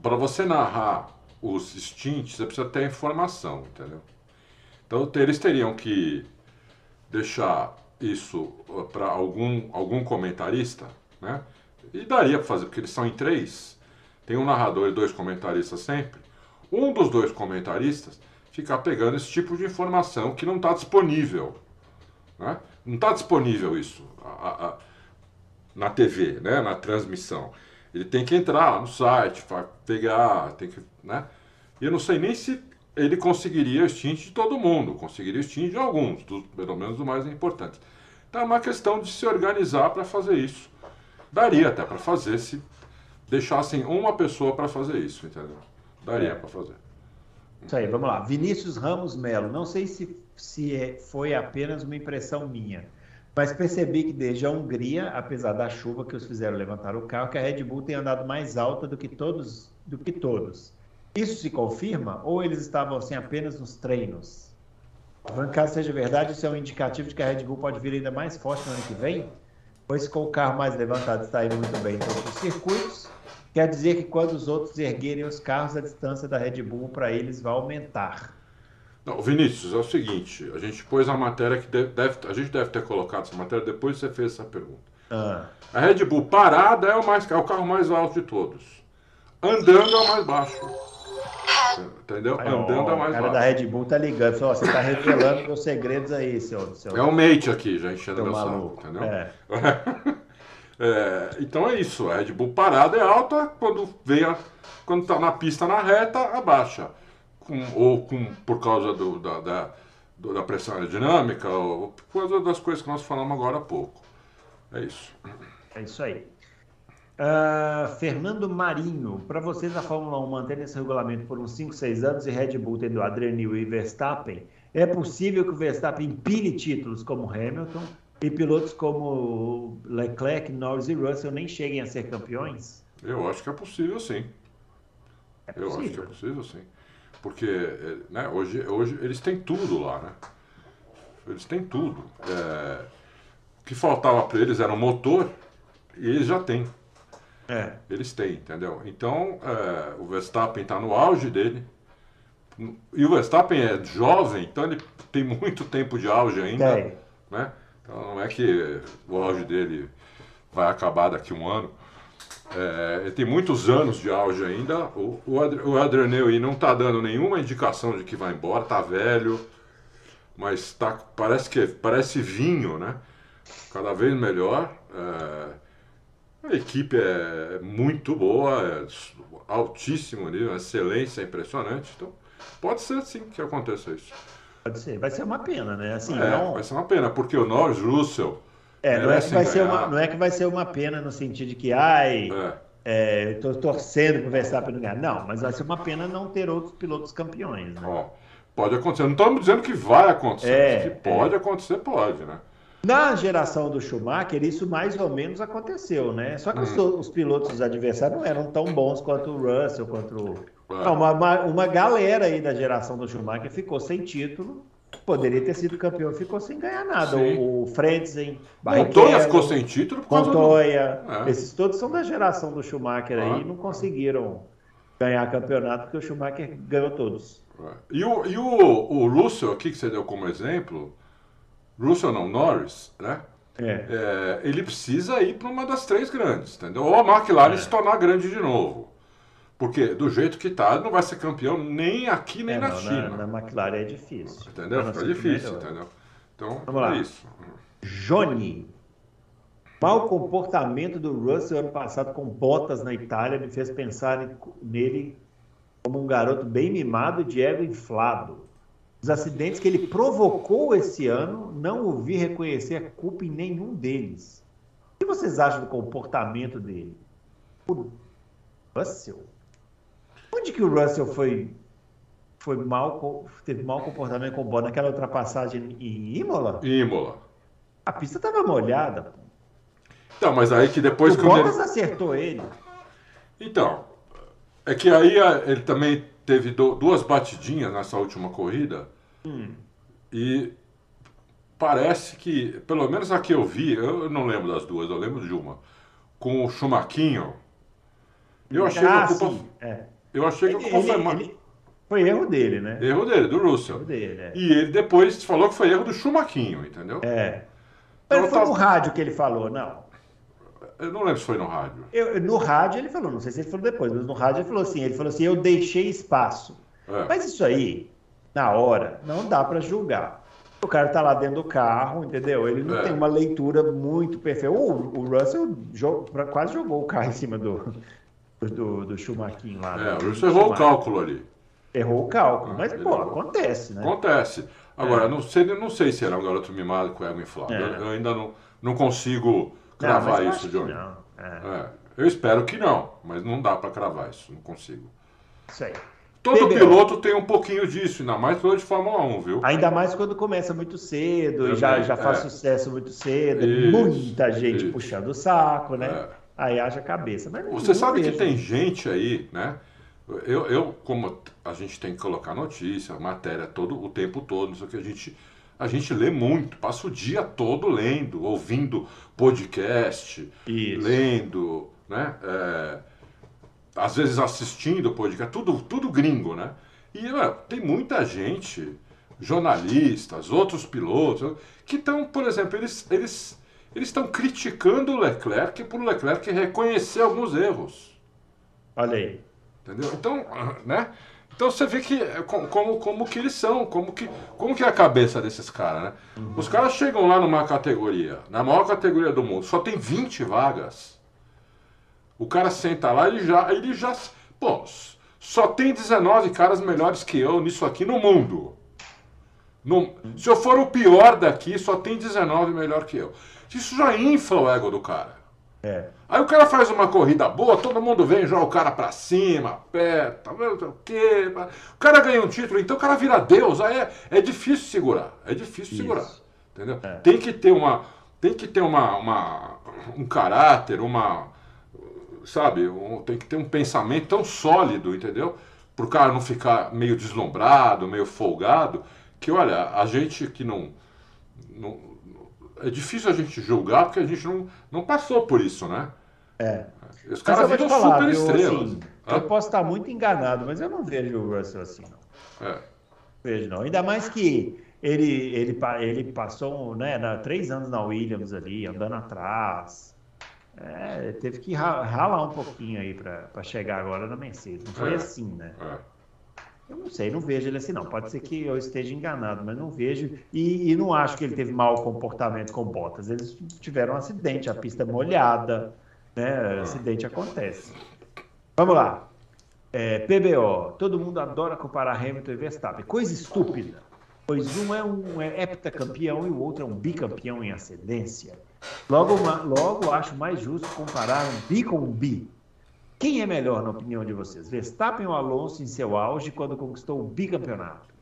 para você narrar os stints, você precisa ter informação, entendeu? Então eles teriam que deixar isso uh, para algum, algum comentarista, né? E daria para fazer, porque eles são em três. Tem um narrador e dois comentaristas sempre. Um dos dois comentaristas ficar pegando esse tipo de informação que não está disponível. Né? Não está disponível isso a, a, na TV, né? na transmissão. Ele tem que entrar no site, pegar, tem que. Né? E eu não sei nem se ele conseguiria o stint de todo mundo, conseguiria o stint de alguns, do, pelo menos do mais importante. Então é uma questão de se organizar para fazer isso. Daria até para fazer se deixassem uma pessoa para fazer isso, entendeu? Daria é. para fazer. Isso aí, vamos lá. Vinícius Ramos Melo. Não sei se, se é, foi apenas uma impressão minha, mas percebi que desde a Hungria, apesar da chuva que os fizeram levantar o carro, que a Red Bull tem andado mais alta do que todos, do que todos. Isso se confirma ou eles estavam assim apenas nos treinos? Caso seja verdade, isso é um indicativo de que a Red Bull pode vir ainda mais forte no ano que vem, pois com o carro mais levantado está indo muito bem em todos os circuitos, quer dizer que quando os outros erguerem os carros, a distância da Red Bull para eles vai aumentar. Não, Vinícius, é o seguinte, a gente pôs a matéria que deve, deve, a gente deve ter colocado essa matéria depois que você fez essa pergunta. Ah. A Red Bull parada é o, mais, é o carro mais alto de todos. Andando é o mais baixo. Entendeu? Aí, Andando é mais O cara da Red Bull tá ligando. Falou, você tá revelando meus segredos aí, seu. seu é o mate aqui, já enchendo meu maluco. saco, entendeu? É. [LAUGHS] é. então é isso. A Red Bull parada é alta, quando vem a, quando tá na pista na reta, abaixa. Com, ou com, por causa do, da, da, da pressão aerodinâmica, ou por causa das coisas que nós falamos agora há pouco. É isso. É isso aí. Uh, Fernando Marinho, para vocês a Fórmula 1 mantendo esse regulamento por uns 5, 6 anos e Red Bull tendo Newey e Verstappen, é possível que o Verstappen empilhe títulos como Hamilton e pilotos como Leclerc, Norris e Russell nem cheguem a ser campeões? Eu acho que é possível sim. É possível. Eu acho que é possível sim. Porque é, né, hoje, hoje eles têm tudo lá, né? Eles têm tudo. É, o que faltava para eles era um motor e eles já têm. É. Eles têm, entendeu? Então, é, o Verstappen está no auge dele. E o Verstappen é jovem, então ele tem muito tempo de auge ainda. Tem. Né? Então não é que o auge dele vai acabar daqui a um ano. É, ele tem muitos anos de auge ainda. O, o, o Adrian Newey não está dando nenhuma indicação de que vai embora, está velho, mas tá, parece que parece vinho, né? Cada vez melhor. É, a equipe é muito boa, é altíssimo nível, excelência impressionante. Então, pode ser sim que aconteça isso. Pode ser, vai ser uma pena, né? Assim, é, não... vai ser uma pena, porque o Norris Russell. É, não é, que vai ser uma, não é que vai ser uma pena no sentido de que, ai, é. É, eu tô torcendo para o Verstappen ganhar. Não, mas vai ser uma pena não ter outros pilotos campeões, né? Ó, pode acontecer. Não estamos dizendo que vai acontecer. É, que pode é. acontecer, pode, né? Na geração do Schumacher, isso mais ou menos aconteceu, né? Só que os, Hum. os pilotos adversários não eram tão bons quanto o Russell, quanto o... Não, uma, uma, uma galera aí da geração do Schumacher ficou sem título, poderia ter sido campeão, ficou sem ganhar nada. Sim. O, o Frentzen, Montoya ficou sem título por causa do... Montoya, É. esses todos são da geração do Schumacher aí, Ah. e não conseguiram ganhar campeonato, porque o Schumacher ganhou todos. É. E o, e o, o Russell aqui, que você deu como exemplo, Russell não, Norris, né? É. É, ele precisa ir para uma das três grandes, entendeu? Ou a McLaren É. se tornar grande de novo. Porque do jeito que tá, ele não vai ser campeão nem aqui nem É, na não, China. na, na McLaren é difícil. Entendeu? Fica difícil, entendeu? Então, Vamos é lá. isso. Johnny. Mau comportamento do Russell ano passado com botas na Itália me fez pensar nele como um garoto bem mimado e de ego inflado. Os acidentes que ele provocou esse ano, não o vi reconhecer a culpa em nenhum deles. O que vocês acham do comportamento dele? O Russell? Onde que o Russell foi, foi mal, teve mau comportamento com bola? Naquela ultrapassagem em Imola? Imola. A pista estava molhada. Então, mas aí que depois o que Bottas ele... acertou ele. Então, é que aí a- ele também teve du- duas batidinhas nessa última corrida e parece que, pelo menos a que eu vi, eu não lembro das duas, eu lembro de uma, com o Chumaquinho. Eu achei ah, que a culpa. É. eu achei que a Ele- culpa foi ele- ma- ele- Foi erro dele, né? erro dele, do Russell. dele, é. E ele depois falou que foi erro do Chumaquinho, entendeu? É. Então, Mas foi tá- no rádio que ele falou, não. Eu não lembro se foi no rádio. Eu- no rádio ele falou, não sei se ele falou depois, mas no rádio ele falou assim, ele falou assim, eu deixei espaço. É. Mas isso aí, na hora, não dá para julgar. O cara tá lá dentro do carro, entendeu? Ele não É. tem uma leitura muito perfeita. O, o Russell quase jogou o carro em cima do, do, do Schumacher lá. É, do- o Russell errou o cálculo ali. Errou o cálculo. Mas, pô, acontece, né? Acontece. Agora, É. não, sei, não sei se era um garoto mimado com ego inflado. É. Eu, eu ainda não, não consigo cravar eu isso, que Johnny. Não. É, É, eu espero que não, mas não dá pra cravar isso, não consigo. isso aí. Todo PBO. piloto tem um pouquinho disso, ainda mais piloto de Fórmula 1, viu? Ainda mais quando começa muito cedo e Também, já, já faz é. sucesso muito cedo, Isso, muita gente isso. puxando o saco, né? É. Aí haja cabeça. Mas Você não sabe que tem gente aí, né? Eu, eu, como a gente tem que colocar notícia, matéria todo o tempo todo, não sei o que, a gente, a gente lê muito, passa o dia todo lendo, ouvindo podcast, Isso. lendo, né? É, às vezes assistindo podcast, tudo, tudo gringo, né? E ué, tem muita gente, jornalistas, outros pilotos, que estão, por exemplo, eles eles eles estão criticando o Leclerc por o Leclerc reconhecer alguns erros, Olha aí. entendeu? Então, né? Então você vê que é, co- como, como que eles são, como que, como que é a cabeça desses caras, né? Os caras chegam lá numa categoria, na maior categoria do mundo, só tem 20 vagas. O cara senta lá e já, ele já, pô, só tem 19 caras melhores que eu nisso aqui no mundo. No- se eu for o pior daqui, só tem 19 melhor que eu. Isso já infla o ego do cara. É. Aí o cara faz uma corrida boa, todo mundo vem, joga o cara pra cima, aperta, não sei o quê. O cara ganha um título, então o cara vira Deus. Aí é, é difícil segurar. É difícil Isso. segurar. Entendeu? É. Tem que ter uma. Tem que ter uma, uma- um caráter, uma. Sabe, um- tem que ter um pensamento tão sólido, entendeu? Pro cara não ficar meio deslumbrado, meio folgado. Que olha, a gente que não. não é difícil a gente julgar porque a gente não, não passou por isso, né? É. Os caras viram falar, super viu, estrelas. assim, eu posso estar muito enganado, mas eu não vejo o Russell assim, não. É. Vejo não. Ainda mais que ele, ele, ele passou né, na, três anos na Williams ali, andando atrás. É, teve que ra- ralar um pouquinho aí para chegar agora na Mercedes. Não foi É. assim, né? É. Eu não sei, não vejo ele assim, não. Pode ser que eu esteja enganado, mas não vejo. E, e não acho que ele teve mau comportamento com Bottas. Eles tiveram um acidente, a pista é molhada, né? Acidente acontece. Vamos lá. É, PBO. Todo mundo adora comparar Hamilton e Verstappen. Coisa estúpida. Pois um é um é heptacampeão e o outro é um bicampeão em ascendência. Logo, logo acho mais justo comparar um bi com um bi. Quem é melhor, na opinião de vocês? Verstappen ou Alonso em seu auge quando conquistou o bicampeonato?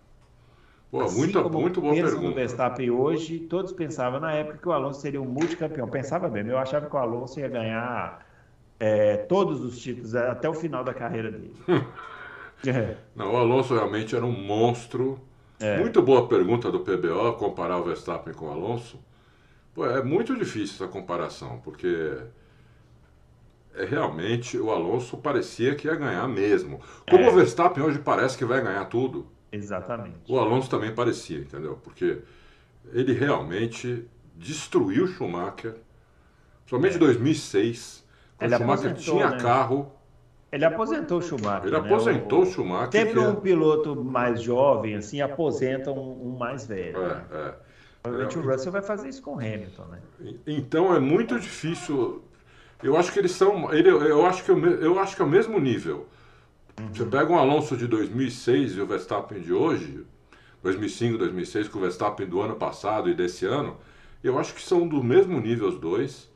Pô, assim muita, como muito boa pensam no pergunta. Verstappen hoje, todos pensavam na época que o Alonso seria um multicampeão. Pensava mesmo, eu achava que o Alonso ia ganhar é, todos os títulos até o final da carreira dele. [LAUGHS] É, Não, o Alonso realmente era um monstro. É. Muito boa pergunta do PBO, comparar o Verstappen com o Alonso. Pô, é muito difícil essa comparação, porque é, realmente o Alonso parecia que ia ganhar mesmo. Como É. o Verstappen hoje parece que vai ganhar tudo, exatamente. o Alonso também parecia, entendeu? Porque ele realmente destruiu Schumacher, somente em 2006, quando É. Ele Schumacher tinha né? carro, Ele aposentou o Schumacher. ele né? aposentou o O- Schumacher. Sempre é- um piloto mais jovem, assim, aposenta um, um mais velho. né? é, é. Provavelmente o Russell vai fazer isso com o Hamilton, né? Então é muito difícil. Eu acho que eles são. Ele, eu, acho que é o me- eu acho que é o mesmo nível. Você pega um Alonso de 2006 e o Verstappen de hoje, 2005, 2006, com o Verstappen do ano passado e desse ano, eu acho que são do mesmo nível os dois.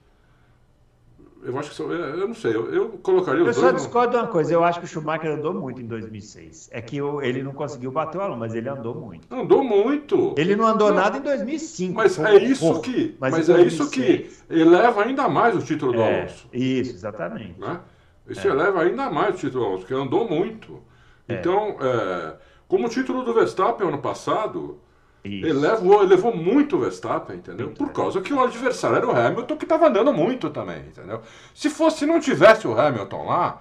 Eu acho que são. Eu eu não sei, eu, eu colocaria Eu os só dois. no- discordo de uma coisa, eu acho que o Schumacher andou muito em 2006. É que o- ele não conseguiu bater o Alonso, mas ele andou muito. Andou muito. Ele não andou Não. nada em 2005. Mas é isso que. Mas Mas, é isso que 2006, eleva ainda mais o título do É, Alonso. isso, exatamente. né? Isso eleva ainda mais o título do Alonso, porque andou muito. Então, é, como o título do Verstappen ano passado, Isso. elevou, elevou muito o Verstappen, entendeu? Por causa que o adversário era o Hamilton, que estava andando muito também, entendeu? Se fosse, se não tivesse o Hamilton lá,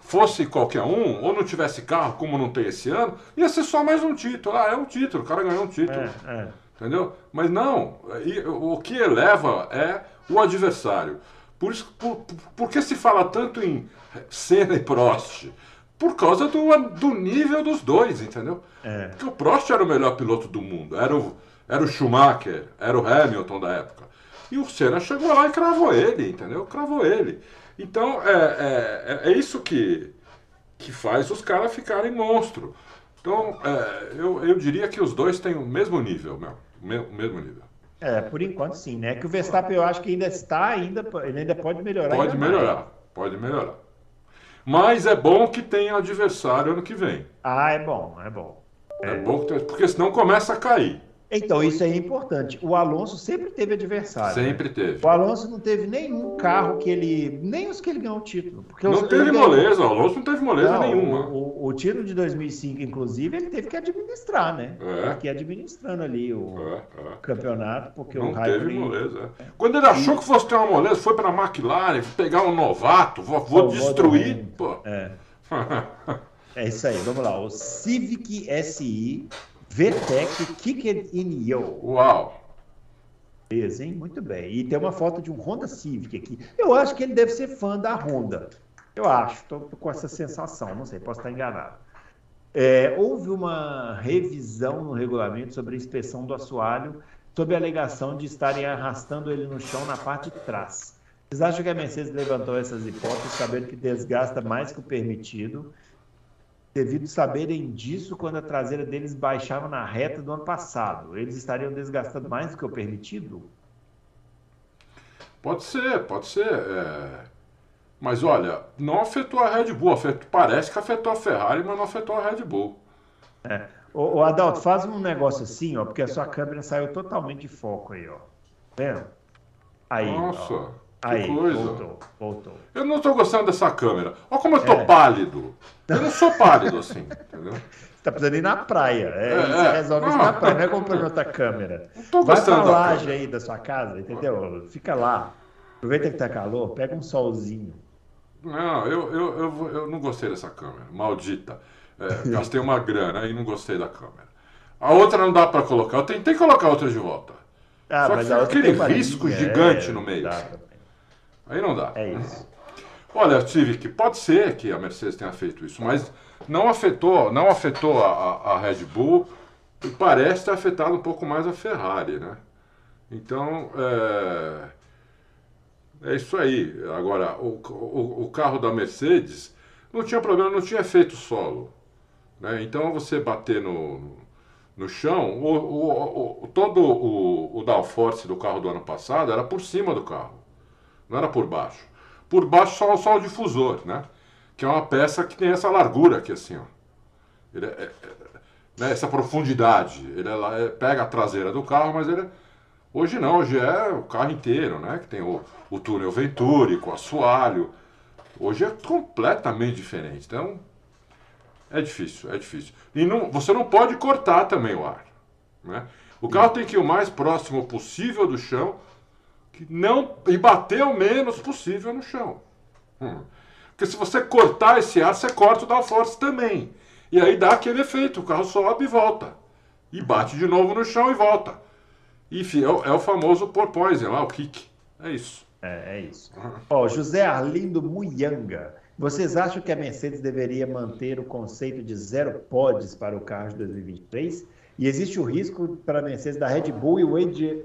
fosse qualquer um, ou não tivesse carro, como não tem esse ano, ia ser só mais um título. Ah, é um título, o cara ganhou um título. É, é. Entendeu? Mas não, o que eleva é o adversário. Por, isso, por, por- por que se fala tanto em Senna e Prost? Por causa do, do nível dos dois, entendeu? É. Porque o Prost era o melhor piloto do mundo, era o, era o Schumacher, era o Hamilton da época. E o Senna chegou lá e cravou ele, entendeu? Cravou ele. Então é, é, é- é isso que, que faz os caras ficarem monstro. Então é, eu, eu diria que os dois têm o mesmo nível, meu. O me- o mesmo nível. É, por enquanto sim, né? Que o Verstappen eu acho que ainda está, ainda, ele ainda pode melhorar. Pode ainda mais. melhorar, pode melhorar. Mas é bom que tenha adversário ano que vem. Ah, é bom, é bom. É, bom que tenha, porque senão começa a cair. Então, isso é importante. O Alonso sempre teve adversário. né? Sempre teve. O Alonso não teve nenhum carro que ele. Nem os que ele ganhou o título. Porque Não teve ganhou- moleza, o Alonso não teve moleza Não, nenhuma. O, o, o título de 2005, inclusive, ele teve que administrar, né? É. Teve que administrando ali o É, é. campeonato, porque o Não teve moleza. é. Quando ele achou que fosse ter uma moleza, foi pra McLaren, pegar um novato, vou, vou destruir. Pô. [LAUGHS] É. É isso aí, vamos lá. O Civic SI VTEC Kicked in Yo. Uau! Beleza, hein? Muito bem. E tem uma foto de um Honda Civic aqui. Eu acho que ele deve ser fã da Honda. Eu acho, estou com essa sensação, não sei, posso estar enganado. É, houve uma revisão no regulamento sobre a inspeção do assoalho, sob a alegação de estarem arrastando ele no chão na parte de trás. Vocês acham que a Mercedes levantou essas hipóteses, sabendo que desgasta mais que o permitido, devido saberem disso quando a traseira deles baixava na reta do ano passado? Eles estariam desgastando mais do que o permitido? Pode ser, pode ser. é. Mas olha, não afetou a Red Bull. afetou- Parece que afetou a Ferrari, mas não afetou a Red Bull. Ô, ô, Adalto, faz um negócio assim, ó, porque a sua câmera saiu totalmente de foco aí, ó. Vendo? Aí. Nossa, ó. Que Aí, coisa. voltou, voltou. Eu não tô gostando dessa câmera. Olha como eu tô É. pálido. Eu não sou pálido assim, entendeu? Você tá precisando ir na praia. É, É, você é. resolve isso Não. na praia, não é comprando outra câmera. Não tô Vai pra laje aí da sua casa, entendeu? Fica lá. Aproveita que tá calor, pega um solzinho. Não, eu, eu, eu, eu não gostei dessa câmera. Maldita. É, gastei uma grana e não gostei da câmera. A outra não dá pra colocar. Eu tentei colocar a outra de volta. Ah, Só que mas outra aquele risco linha, gigante é, no meio. dá. Aí não dá. É isso. Olha, Civic, pode ser que a Mercedes tenha feito isso, mas não afetou, não afetou a, a- Red Bull e parece ter afetado um pouco mais a Ferrari, né? Então, é, é isso aí. Agora, o, o, o carro da Mercedes não tinha problema, não tinha efeito solo. Né? Então, você bater no, no chão, o, o, o- todo o, o downforce do carro do ano passado era por cima do carro, não era por baixo. Por baixo só, só o difusor, né? Que é uma peça que tem essa largura aqui assim, ó. Ele é- é- né, essa profundidade. Ele é, é, pega a traseira do carro, mas ele. Hoje não, hoje é o carro inteiro, né? Que tem o, o túnel Venturi com assoalho. Hoje é completamente diferente. Então, é difícil, é difícil. E não, você não pode cortar também o ar. Né? O carro tem que ir o mais próximo possível do chão que não, e bater o menos possível no chão. Hum. Porque se você cortar esse ar, você corta o downforce também. E aí dá aquele efeito, o carro sobe e volta. E bate de novo no chão e volta. Enfim, é o, é o famoso porpoise lá, o kick. É isso. É, é isso. Ó, oh, José Arlindo Muyanga. Vocês acham que a Mercedes deveria manter o conceito de zero pods para o carro de 2023? E existe o risco para a Mercedes da Red Bull e o Adrian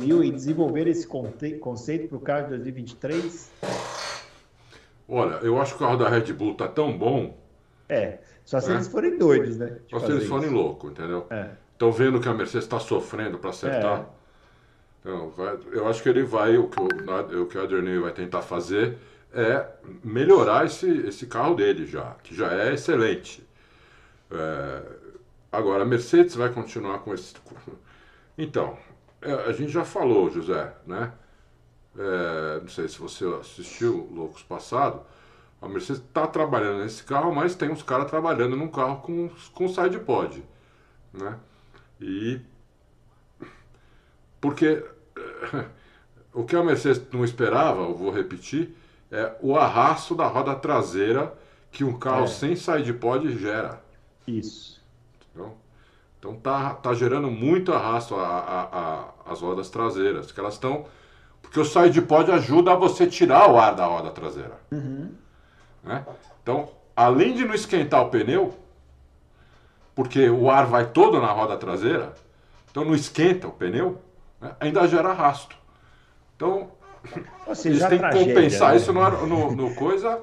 Newey desenvolver esse conceito para o carro de 2023? Olha, eu acho que o carro da Red Bull está tão bom. É, só se é? eles forem doidos, né? Só se eles forem loucos, entendeu? Estão é. vendo que a Mercedes está sofrendo para acertar. É. Então, vai, eu acho que ele vai, o que o, o, que o Adrian Newey vai tentar fazer é melhorar esse, esse carro dele já, que já é excelente. É, agora, a Mercedes vai continuar com esse. Então, é, a gente já falou, José, né? É, não sei se você assistiu Loucos Passado. A Mercedes está trabalhando nesse carro, mas tem uns caras trabalhando num carro com, com side pod. Né? E. Porque [LAUGHS] o que a Mercedes não esperava, eu vou repetir, é o arrasto da roda traseira que um carro é. sem side pod gera. Isso. Então, então tá, tá gerando muito arrasto a, a, a, as rodas traseiras, que elas estão porque o side pod ajuda a você tirar o ar da roda traseira. Uhum. Né? Então, além de não esquentar o pneu, porque o ar vai todo na roda traseira, então não esquenta o pneu, né? ainda gera arrasto. Então, seja, eles têm que compensar né? isso no, no, no coisa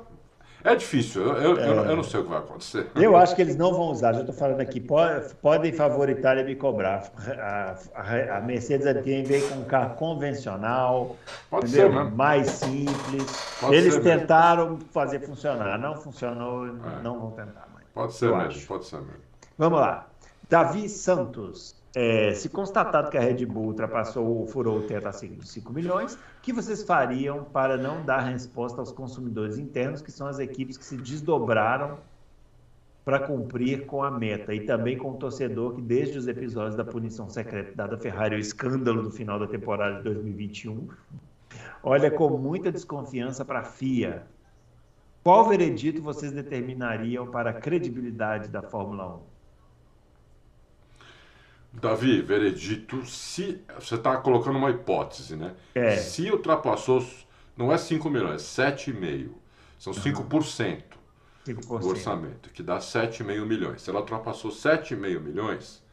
é difícil, eu, eu, é... eu, não sei o que vai acontecer. Eu acho que eles não vão usar, já estou falando aqui, pode, podem favoritar e me cobrar. A, a, a Mercedes ATM veio com um carro convencional, pode ser, né? mais simples. Pode eles tentaram mesmo. fazer funcionar, não funcionou, é. não vão tentar mais. Pode ser mesmo, acho. pode ser mesmo. Vamos lá. Davi Santos. É, se constatado que a Red Bull ultrapassou, furou o teto acima de 5 milhões, que vocês fariam para não dar resposta aos consumidores internos, que são as equipes que se desdobraram para cumprir com a meta, e também com o torcedor que, desde os episódios da punição secreta dada a Ferrari, o escândalo do final da temporada de 2021, olha com muita desconfiança para a FIA. Qual veredito vocês determinariam para a credibilidade da Fórmula 1? Davi, veredito, se você está colocando uma hipótese, né? É. Se ultrapassou, não é 5 milhões, é 7,5. São 5%, 5% do orçamento, que dá 7,5 milhões. Se ela ultrapassou 7,5 milhões,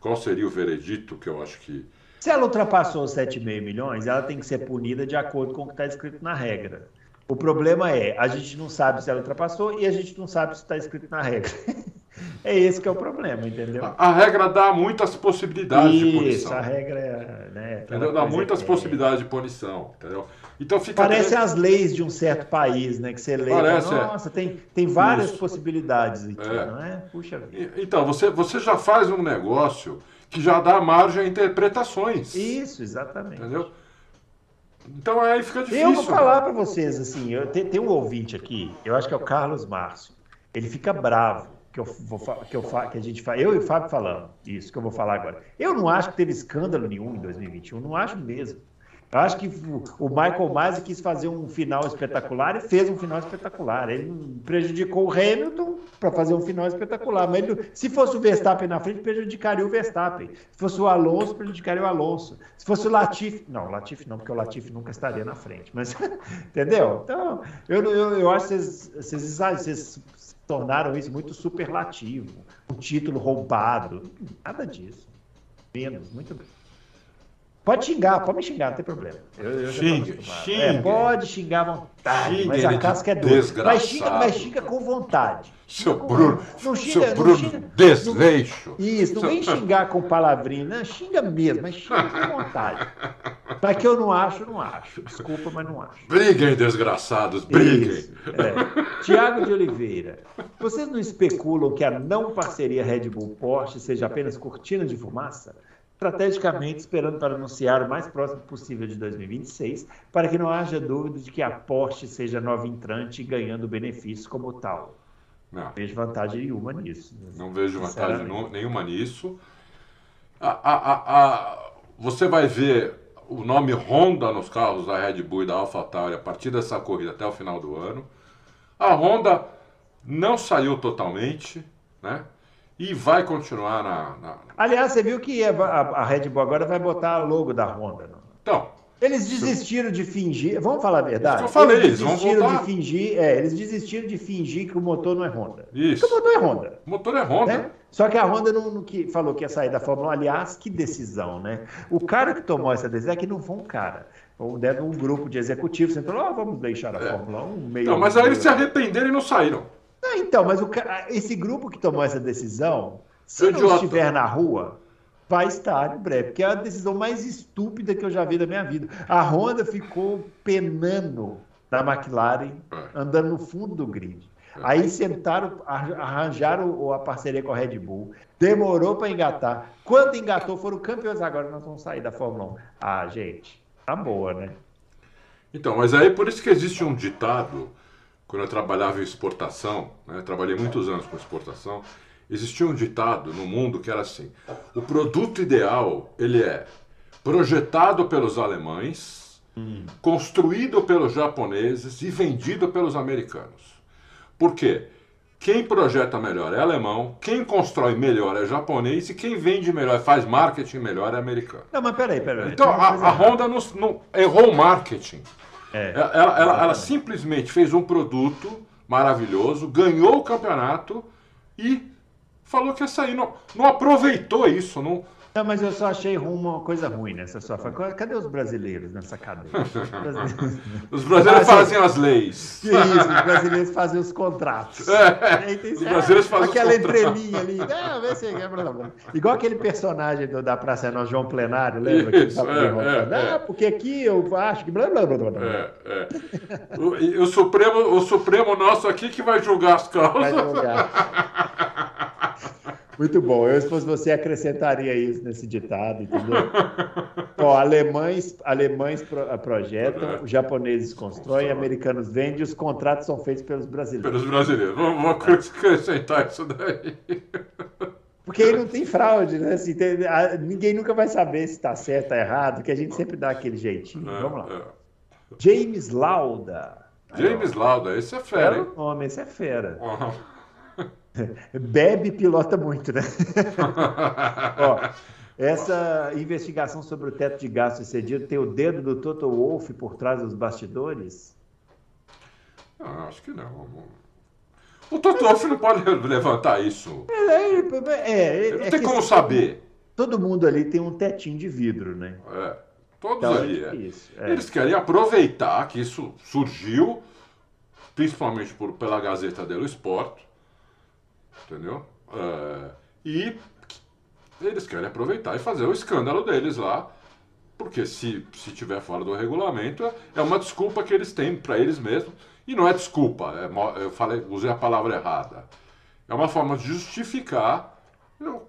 qual seria o veredito que eu acho que. Se ela ultrapassou 7,5 milhões, ela tem que ser punida de acordo com o que está escrito na regra. O problema é, a gente não sabe se ela ultrapassou e a gente não sabe se está escrito na regra. [LAUGHS] [LAUGHS] É esse que é o problema, entendeu? A, a regra dá muitas possibilidades Isso, de punição. Isso, a regra é. Né, dá muitas é. possibilidades de punição, entendeu? Então fica Parece as leis de um certo país, né? Que você lê. Parece, é. Nossa, é. tem, tem várias Isso. possibilidades aqui, é. não é? Puxa vida. Então, você, você já faz um negócio que já dá margem a interpretações. Isso, exatamente. Entendeu? Então aí fica difícil. Eu vou falar para vocês assim, eu, tem, tem um ouvinte aqui, eu acho que é o Carlos Márcio. Ele fica bravo que eu vou que eu que a gente fala, eu e o Fábio falando isso que eu vou falar agora. Eu não acho que teve escândalo nenhum em 2021, não acho mesmo. Eu acho que o Michael Masi quis fazer um final espetacular e fez um final espetacular. Ele prejudicou o Hamilton para fazer um final espetacular. Mas ele, se fosse o Verstappen na frente, prejudicaria o Verstappen. Se fosse o Alonso, prejudicaria o Alonso. Se fosse o Latifi. Não, o Latifi não, porque o Latifi nunca estaria na frente. Mas, [LAUGHS] entendeu? Então, eu, eu, eu acho que vocês, vocês, vocês tornaram isso muito superlativo, um título roubado. Nada disso. Menos, muito bem. Pode xingar, pode me xingar, não tem problema. Eu, eu xinga, xinga. É, pode xingar à vontade, xinga mas a casca é dura. Mas xinga, mas xinga com vontade. Seu Bruno, não xinga, seu Bruno não xinga, desleixo. Não, isso, não vem xingar com palavrinha, não, xinga mesmo, mas xinga com vontade. [LAUGHS] Para que eu não acho, não acho. Desculpa, mas não acho. Briguem, desgraçados, briguem. É. Tiago de Oliveira, vocês não especulam que a não parceria Red Bull Porsche seja apenas cortina de fumaça? Estrategicamente esperando para anunciar o mais próximo possível de 2026, para que não haja dúvida de que a Porsche seja nova entrante ganhando benefícios como tal. Não. não vejo vantagem nenhuma nisso. Não vejo vantagem nenhuma nisso. A, a, a, você vai ver o nome Honda nos carros da Red Bull e da AlphaTauri a partir dessa corrida até o final do ano. A Honda não saiu totalmente, né? E vai continuar na, na... Aliás, você viu que a, a, Red Bull agora vai botar logo da Honda. Não? Então. Eles desistiram de fingir. Vamos falar a verdade? eu falei, eles desistiram de fingir. É, eles desistiram de fingir que o motor não é Honda. Isso. Porque o motor é Honda. O motor é Honda. Né? Só que a Honda não, não, que falou que ia sair da Fórmula 1. Aliás, que decisão, né? O cara que tomou essa decisão é que não foi um cara. Deve um grupo de executivos que falou: oh, vamos deixar a é. Fórmula 1 meio. Não, mas aí eles se arrependeram e não saíram. Ah, então, mas o, esse grupo que tomou essa decisão, se eu não estiver na rua, vai estar em breve, porque é a decisão mais estúpida que eu já vi da minha vida. A Honda ficou penando da McLaren, é. andando no fundo do grid. É. Aí sentaram, arranjaram a parceria com a Red Bull, demorou para engatar. Quando engatou, foram campeões. Agora nós vamos sair da Fórmula 1. Ah, gente, tá boa, né? Então, mas aí por isso que existe um ditado quando eu trabalhava em exportação, né, trabalhei muitos anos com exportação, existia um ditado no mundo que era assim: o produto ideal ele é projetado pelos alemães, hum. construído pelos japoneses e vendido pelos americanos. Por quê? Quem projeta melhor é alemão, quem constrói melhor é japonês e quem vende melhor, faz marketing melhor é americano. Não, mas peraí, peraí. Então a, a Honda não, não errou o marketing. É, ela, ela, ela, simplesmente fez um produto maravilhoso, ganhou o campeonato e falou que ia sair. Não, não aproveitou isso, não, não, mas eu só achei uma coisa ruim nessa sua fala. Cadê os brasileiros nessa cadeia? [LAUGHS] Os brasileiros fazem as leis. Que isso, os brasileiros fazem os contratos. É, os brasileiros fazem Aquela entrelinha ali. Não, [LAUGHS] vê se é Igual aquele personagem do, da Praça Nossa, João Plenário, lembra? Isso, que ele é, é, ah, porque aqui eu acho que blá blá blá blá. É, é. O, o, Supremo, o Supremo nosso aqui que vai julgar as causas. Vai julgar. [LAUGHS] Muito bom. Eu, se fosse você, acrescentaria isso nesse ditado, entendeu? Ó, alemães, alemães pro, projetam, os japoneses constroem, americanos vendem, os contratos são feitos pelos brasileiros. Pelos brasileiros. Vamos, vamos acrescentar isso daí. Porque aí não tem fraude, né? Assim, tem, a, ninguém nunca vai saber se está certo ou errado, que a gente sempre dá aquele jeitinho. É, Vamos lá. É. James Lauda. James Lauda, esse é fera. É o nome, esse é fera. Uhum. [LAUGHS] Bebe e pilota muito, né? [LAUGHS] Ó, essa investigação sobre o teto de gastos excedido tem o dedo do Toto Wolff por trás dos bastidores? Ah, acho que não. O Toto Wolff não pode levantar isso. É, é, é, não é tem como saber. Todo mundo ali tem um tetinho de vidro, né? É, todos então, ali. É. É. Eles querem aproveitar que isso surgiu, principalmente por, pela Gazeta dello Sport, entendeu? É, e eles querem aproveitar e fazer o escândalo deles lá, porque se, se tiver fora do regulamento, é uma desculpa que eles têm para eles mesmos, e não é desculpa, é, eu falei, usei a palavra errada. É uma forma de justificar eu,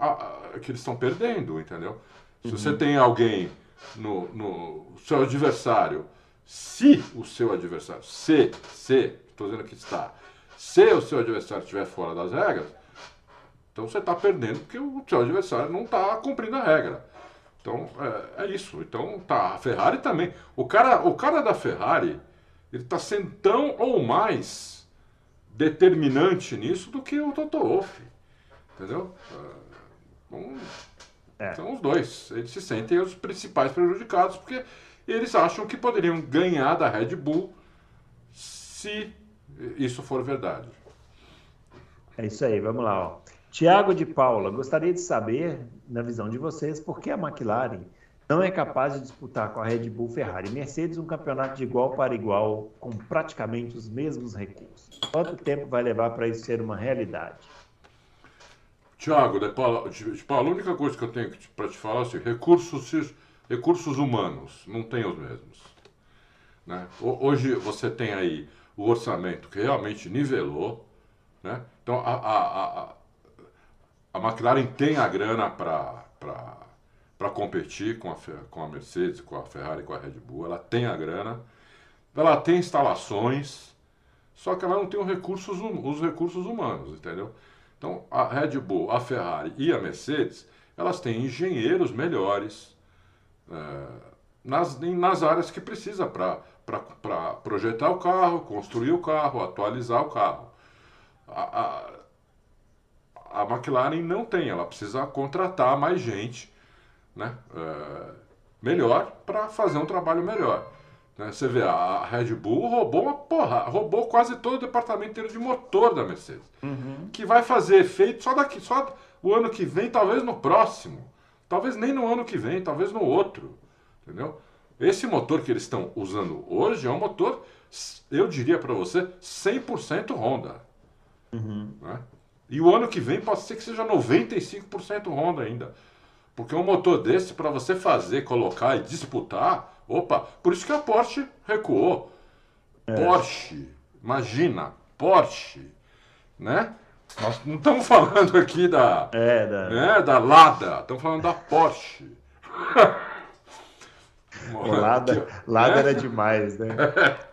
a, a, que eles estão perdendo, entendeu? Se uhum. você tem alguém no, no seu adversário, se o seu adversário, se, se, estou dizendo que está, se o seu adversário estiver fora das regras, então você está perdendo porque o seu adversário não está cumprindo a regra. Então é, é, isso. Então tá. A Ferrari também. O cara, o cara da Ferrari, ele está sendo tão ou mais determinante nisso do que o Toto Wolff. Entendeu? Então, é. São os dois. Eles se sentem os principais prejudicados porque eles acham que poderiam ganhar da Red Bull se isso for verdade. É isso aí, vamos lá. Tiago de Paula, gostaria de saber, na visão de vocês, por que a McLaren não é capaz de disputar com a Red Bull, Ferrari e Mercedes um campeonato de igual para igual, com praticamente os mesmos recursos. Quanto tempo vai levar para isso ser uma realidade? Tiago, de Paula, de Paula, a única coisa que eu tenho para te falar é assim, recursos, recursos humanos não tem os mesmos. Né? Hoje você tem aí o orçamento que realmente nivelou. Né? Então a, a, a, a McLaren tem a grana para competir com a, com a Mercedes, com a Ferrari, com a Red Bull. Ela tem a grana, ela tem instalações, só que ela não tem os recursos, os recursos humanos, entendeu? Então, a Red Bull, a Ferrari e a Mercedes, elas têm engenheiros melhores é, nas, nas áreas que precisa para projetar o carro, construir o carro, atualizar o carro. A, a, a McLaren não tem, ela precisa contratar mais gente né, é, melhor para fazer um trabalho melhor. Né? Você vê, a Red Bull roubou uma porra, roubou quase todo o departamento inteiro de motor da Mercedes. Uhum. Que vai fazer efeito só daqui, só o ano que vem, talvez no próximo. Talvez nem no ano que vem, talvez no outro. Entendeu? Esse motor que eles estão usando hoje é um motor, eu diria para você, 100% Honda. Uhum. Né? E o ano que vem pode ser que seja 95% Honda ainda. Porque um motor desse, para você fazer, colocar e disputar, opa, por isso que a Porsche recuou. É. Porsche, imagina, Porsche, né? Nós não estamos falando aqui da, é, da... Né, da Lada, estamos falando da Porsche. [LAUGHS] Lada, Lada é? era demais, né?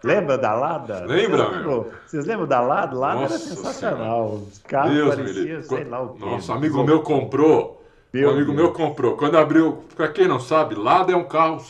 Lembra da Lada? Lembra, meu? Vocês lembram da Lada? Lada Nossa era sensacional. Senhora. Os carros pareciam, sei lá o quê. Nossa, amigo meu comprou meu um amigo Deus. meu comprou. Quando abriu, para quem não sabe, Lada é um carro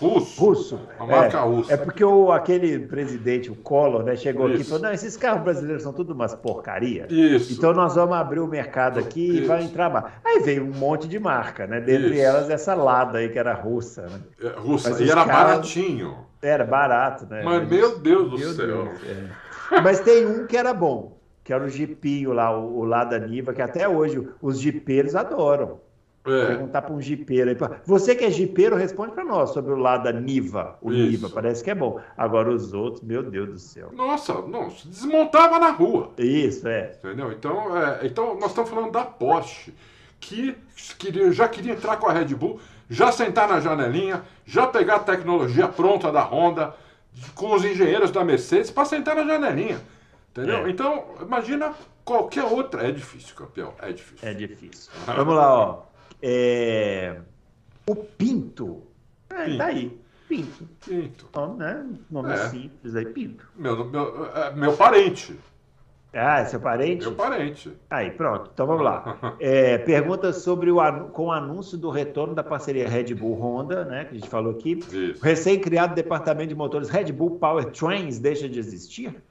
russo. Russo. Uma marca é, russa. É porque o, aquele presidente, o Collor, né, chegou Isso. aqui e falou: não, esses carros brasileiros são tudo umas porcaria. Isso. Então nós vamos abrir o mercado aqui Isso. e vai entrar mais. Aí veio um monte de marca, né? Dentre Isso. elas essa Lada aí, que era russa. Né? É, russa. Mas e era carros... baratinho. Era barato, né? Mas, meu Deus do meu céu. Deus, é. Mas tem um que era bom, que era o jipinho lá, o, o Lada Niva, que até hoje os jipeiros adoram. É. Perguntar para um jipeiro aí. Você que é jipeiro, responde para nós sobre o lado da Niva. O Isso. Niva, parece que é bom. Agora os outros, meu Deus do céu. Nossa, não, desmontava na rua. Isso, é. Entendeu? Então, é, então nós estamos falando da Porsche, que queria, já queria entrar com a Red Bull, já sentar na janelinha, já pegar a tecnologia pronta da Honda, com os engenheiros da Mercedes, para sentar na janelinha. Entendeu? É. Então, imagina qualquer outra. É difícil, campeão. É difícil. É difícil. Vamos lá, ó. É... O Pinto. É, Pinto. tá aí. Pinto. Pinto. Nome, né? Nome é. simples aí, Pinto. Meu, meu, é, meu parente. Ah, é seu parente? Meu parente. Aí, pronto. Então vamos lá. É, pergunta sobre o com o anúncio do retorno da parceria Red Bull Honda, né? Que a gente falou aqui. Isso. Recém-criado departamento de motores Red Bull Powertrains deixa de existir?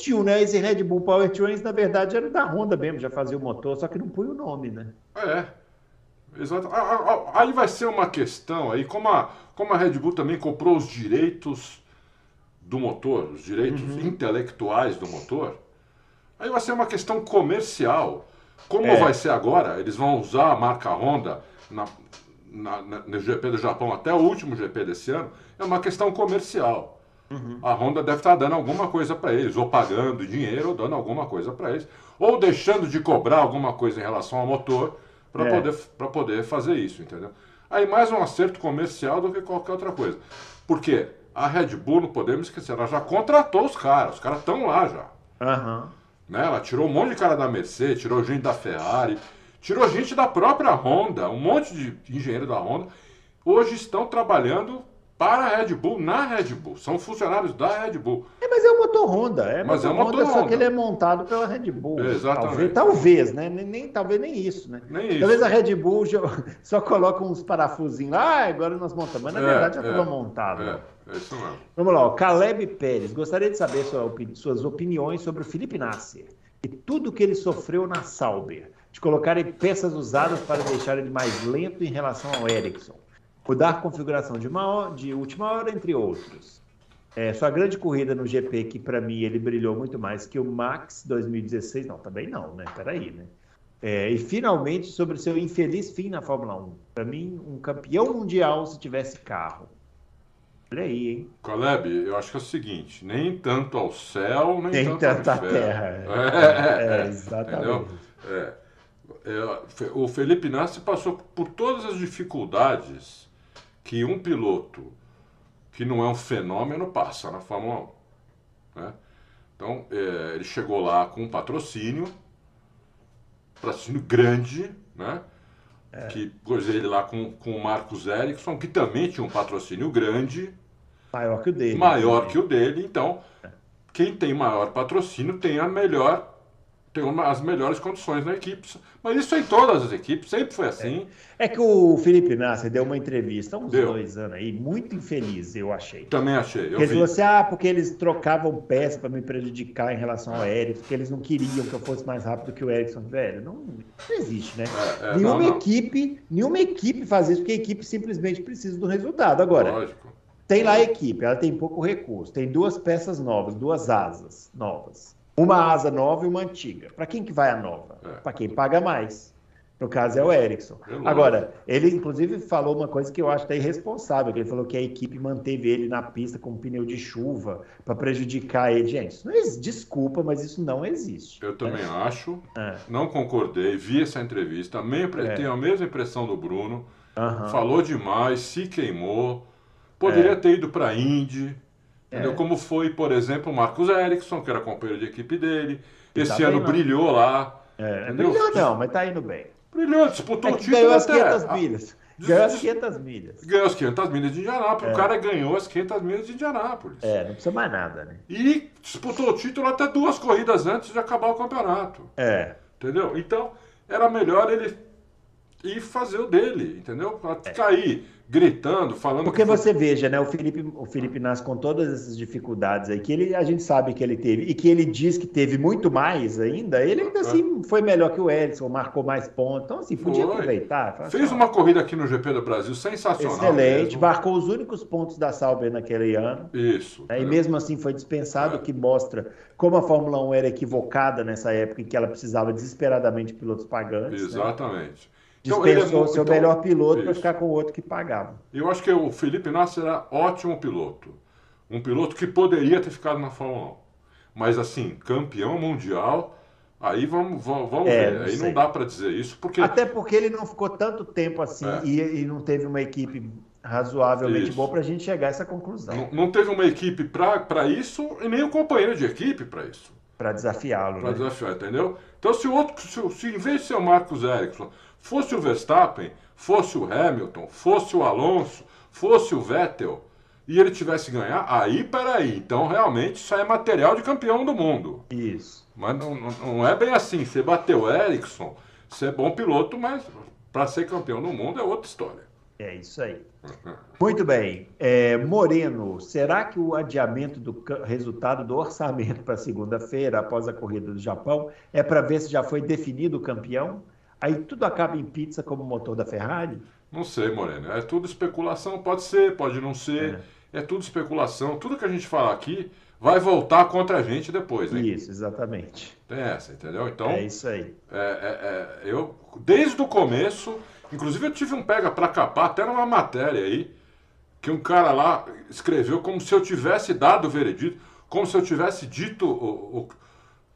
Existiu, né? Esse Red Bull Powertrains, na verdade, era da Honda mesmo, já fazia o motor, só que não põe o nome, né? É. Exato. Aí vai ser uma questão aí, como a, como a Red Bull também comprou os direitos do motor, os direitos uhum. intelectuais do motor, aí vai ser uma questão comercial. Como é. vai ser agora? Eles vão usar a marca Honda na, na, na, no GP do Japão até o último GP desse ano, é uma questão comercial. Uhum. A Honda deve estar dando alguma coisa para eles, ou pagando dinheiro, ou dando alguma coisa para eles, ou deixando de cobrar alguma coisa em relação ao motor para é. poder, poder fazer isso, entendeu? Aí mais um acerto comercial do que qualquer outra coisa. Porque a Red Bull, não podemos esquecer, ela já contratou os caras, os caras estão lá já. Uhum. Né? Ela tirou um monte de cara da Mercedes, tirou gente da Ferrari, tirou gente da própria Honda, um monte de engenheiro da Honda. Hoje estão trabalhando para a Red Bull, na Red Bull. São funcionários da Red Bull. É, mas é o motor Honda. É mas motor é o motor Honda, Honda, só que ele é montado pela Red Bull. Exatamente. Talvez, talvez né? Nem, nem, talvez nem isso, né? Nem isso. Talvez a Red Bull [LAUGHS] só coloca uns parafusinhos lá, ah, agora nós montamos. Mas na é, verdade já estava é, montado. É, é isso mesmo. Vamos lá, ó. Caleb Pérez. Gostaria de saber sua opini suas opiniões sobre o Felipe Nasser e tudo que ele sofreu na Sauber. De colocarem peças usadas para deixar ele mais lento em relação ao Ericsson mudar configuração de, uma, de última hora, entre outros. É, sua grande corrida no GP, que para mim ele brilhou muito mais que o Max 2016, não, também não, né? Peraí, né? É, e finalmente sobre seu infeliz fim na Fórmula 1. Para mim, um campeão mundial se tivesse carro. Olha aí, hein? Caleb, eu acho que é o seguinte: nem tanto ao céu, nem, nem tanto, tanto à terra. É, é, é exatamente. É, o Felipe Nassi passou por todas as dificuldades que um piloto que não é um fenômeno passa na Fórmula 1. Né? Então, é, ele chegou lá com um patrocínio, patrocínio grande, né? É. Que pôs ele lá com, com o Marcos Ericsson, que também tinha um patrocínio grande. Maior que o dele. Maior que o dele. Então, quem tem maior patrocínio tem a melhor tem uma, as melhores condições na equipe. Mas isso em todas as equipes, sempre foi assim. É, é que o Felipe Nasser deu uma entrevista há uns deu. dois anos aí, muito infeliz, eu achei. Também achei. ele vi. falou assim: ah, porque eles trocavam peça para me prejudicar em relação ao Erickson, porque eles não queriam que eu fosse mais rápido que o Erickson. Velho, não, não existe, né? É, é, nenhuma não, não. equipe, nenhuma equipe faz isso, porque a equipe simplesmente precisa do resultado. Agora. Lógico. Tem lá a equipe, ela tem pouco recurso, tem duas peças novas, duas asas novas uma asa nova e uma antiga. Para quem que vai a nova? É. Para quem paga mais. No caso é o Erickson. É Agora, ele inclusive falou uma coisa que eu acho até irresponsável, que ele falou que a equipe manteve ele na pista com um pneu de chuva para prejudicar ele. Gente, isso não existe. desculpa, mas isso não existe. Eu também né? acho. É. Não concordei, vi essa entrevista, também é. tenho a mesma impressão do Bruno. Uhum. Falou demais, se queimou. Poderia é. ter ido para a Indy. Entendeu? É. Como foi, por exemplo, o Marcos Erickson, que era companheiro de equipe dele. Esse tá ano bem, brilhou lá. É, brilhou não, mas tá indo bem. Brilhou, disputou é o título ganhou as 500 milhas. Ganhou as 500 milhas. Ganhou as 500 milhas de Indianápolis. É. O cara ganhou as 500 milhas de Indianápolis. É, não precisa mais nada, né? E disputou o título até duas corridas antes de acabar o campeonato. É. Entendeu? Então, era melhor ele ir fazer o dele, entendeu? Pra é. cair gritando, falando. Porque você veja, né? O Felipe, o Felipe nasce com todas essas dificuldades aí, que ele, a gente sabe que ele teve, e que ele diz que teve muito mais ainda, ele ainda assim foi melhor que o Edson, marcou mais pontos. Então, assim, podia foi. aproveitar. Fez uma corrida aqui no GP do Brasil sensacional. Excelente, mesmo. marcou os únicos pontos da Sauber naquele ano. Isso. Né? E mesmo assim foi dispensado, é. que mostra como a Fórmula 1 era equivocada nessa época em que ela precisava desesperadamente de pilotos pagantes. Né? Exatamente. Né? Então, dispensou é, seu então, melhor piloto para ficar com o outro que pagava. Eu acho que o Felipe Nasser era ótimo piloto. Um piloto que poderia ter ficado na Fórmula 1. Mas assim, campeão mundial, aí vamos, vamos, vamos é, ver. Não aí sei. não dá para dizer isso. porque Até porque ele não ficou tanto tempo assim é. e, e, não teve uma equipe razoavelmente isso. boa para a gente chegar a essa conclusão. Não, não teve uma equipe para isso e nem um companheiro de equipe para isso. Para desafiá-lo. Para né? desafiar, entendeu? Então, se o outro, se, se em vez de ser o Marcos Ericsson Fosse o Verstappen, fosse o Hamilton, fosse o Alonso, fosse o Vettel, e ele tivesse ganhar, aí peraí, então realmente isso é material de campeão do mundo. Isso. Mas não, não é bem assim. Você bateu o Ericsson, você é bom piloto, mas para ser campeão do mundo é outra história. É isso aí. Muito bem. É, Moreno, será que o adiamento do resultado do orçamento para segunda-feira, após a corrida do Japão, é para ver se já foi definido o campeão? Aí tudo acaba em pizza como o motor da Ferrari? Não sei, Moreno. É tudo especulação. Pode ser, pode não ser. É. é tudo especulação. Tudo que a gente falar aqui vai voltar contra a gente depois, hein? Isso, exatamente. Tem essa, entendeu? Então. É isso aí. É, é, é, eu, desde o começo, inclusive eu tive um pega para capar, até numa matéria aí, que um cara lá escreveu como se eu tivesse dado o veredito, como se eu tivesse dito o, o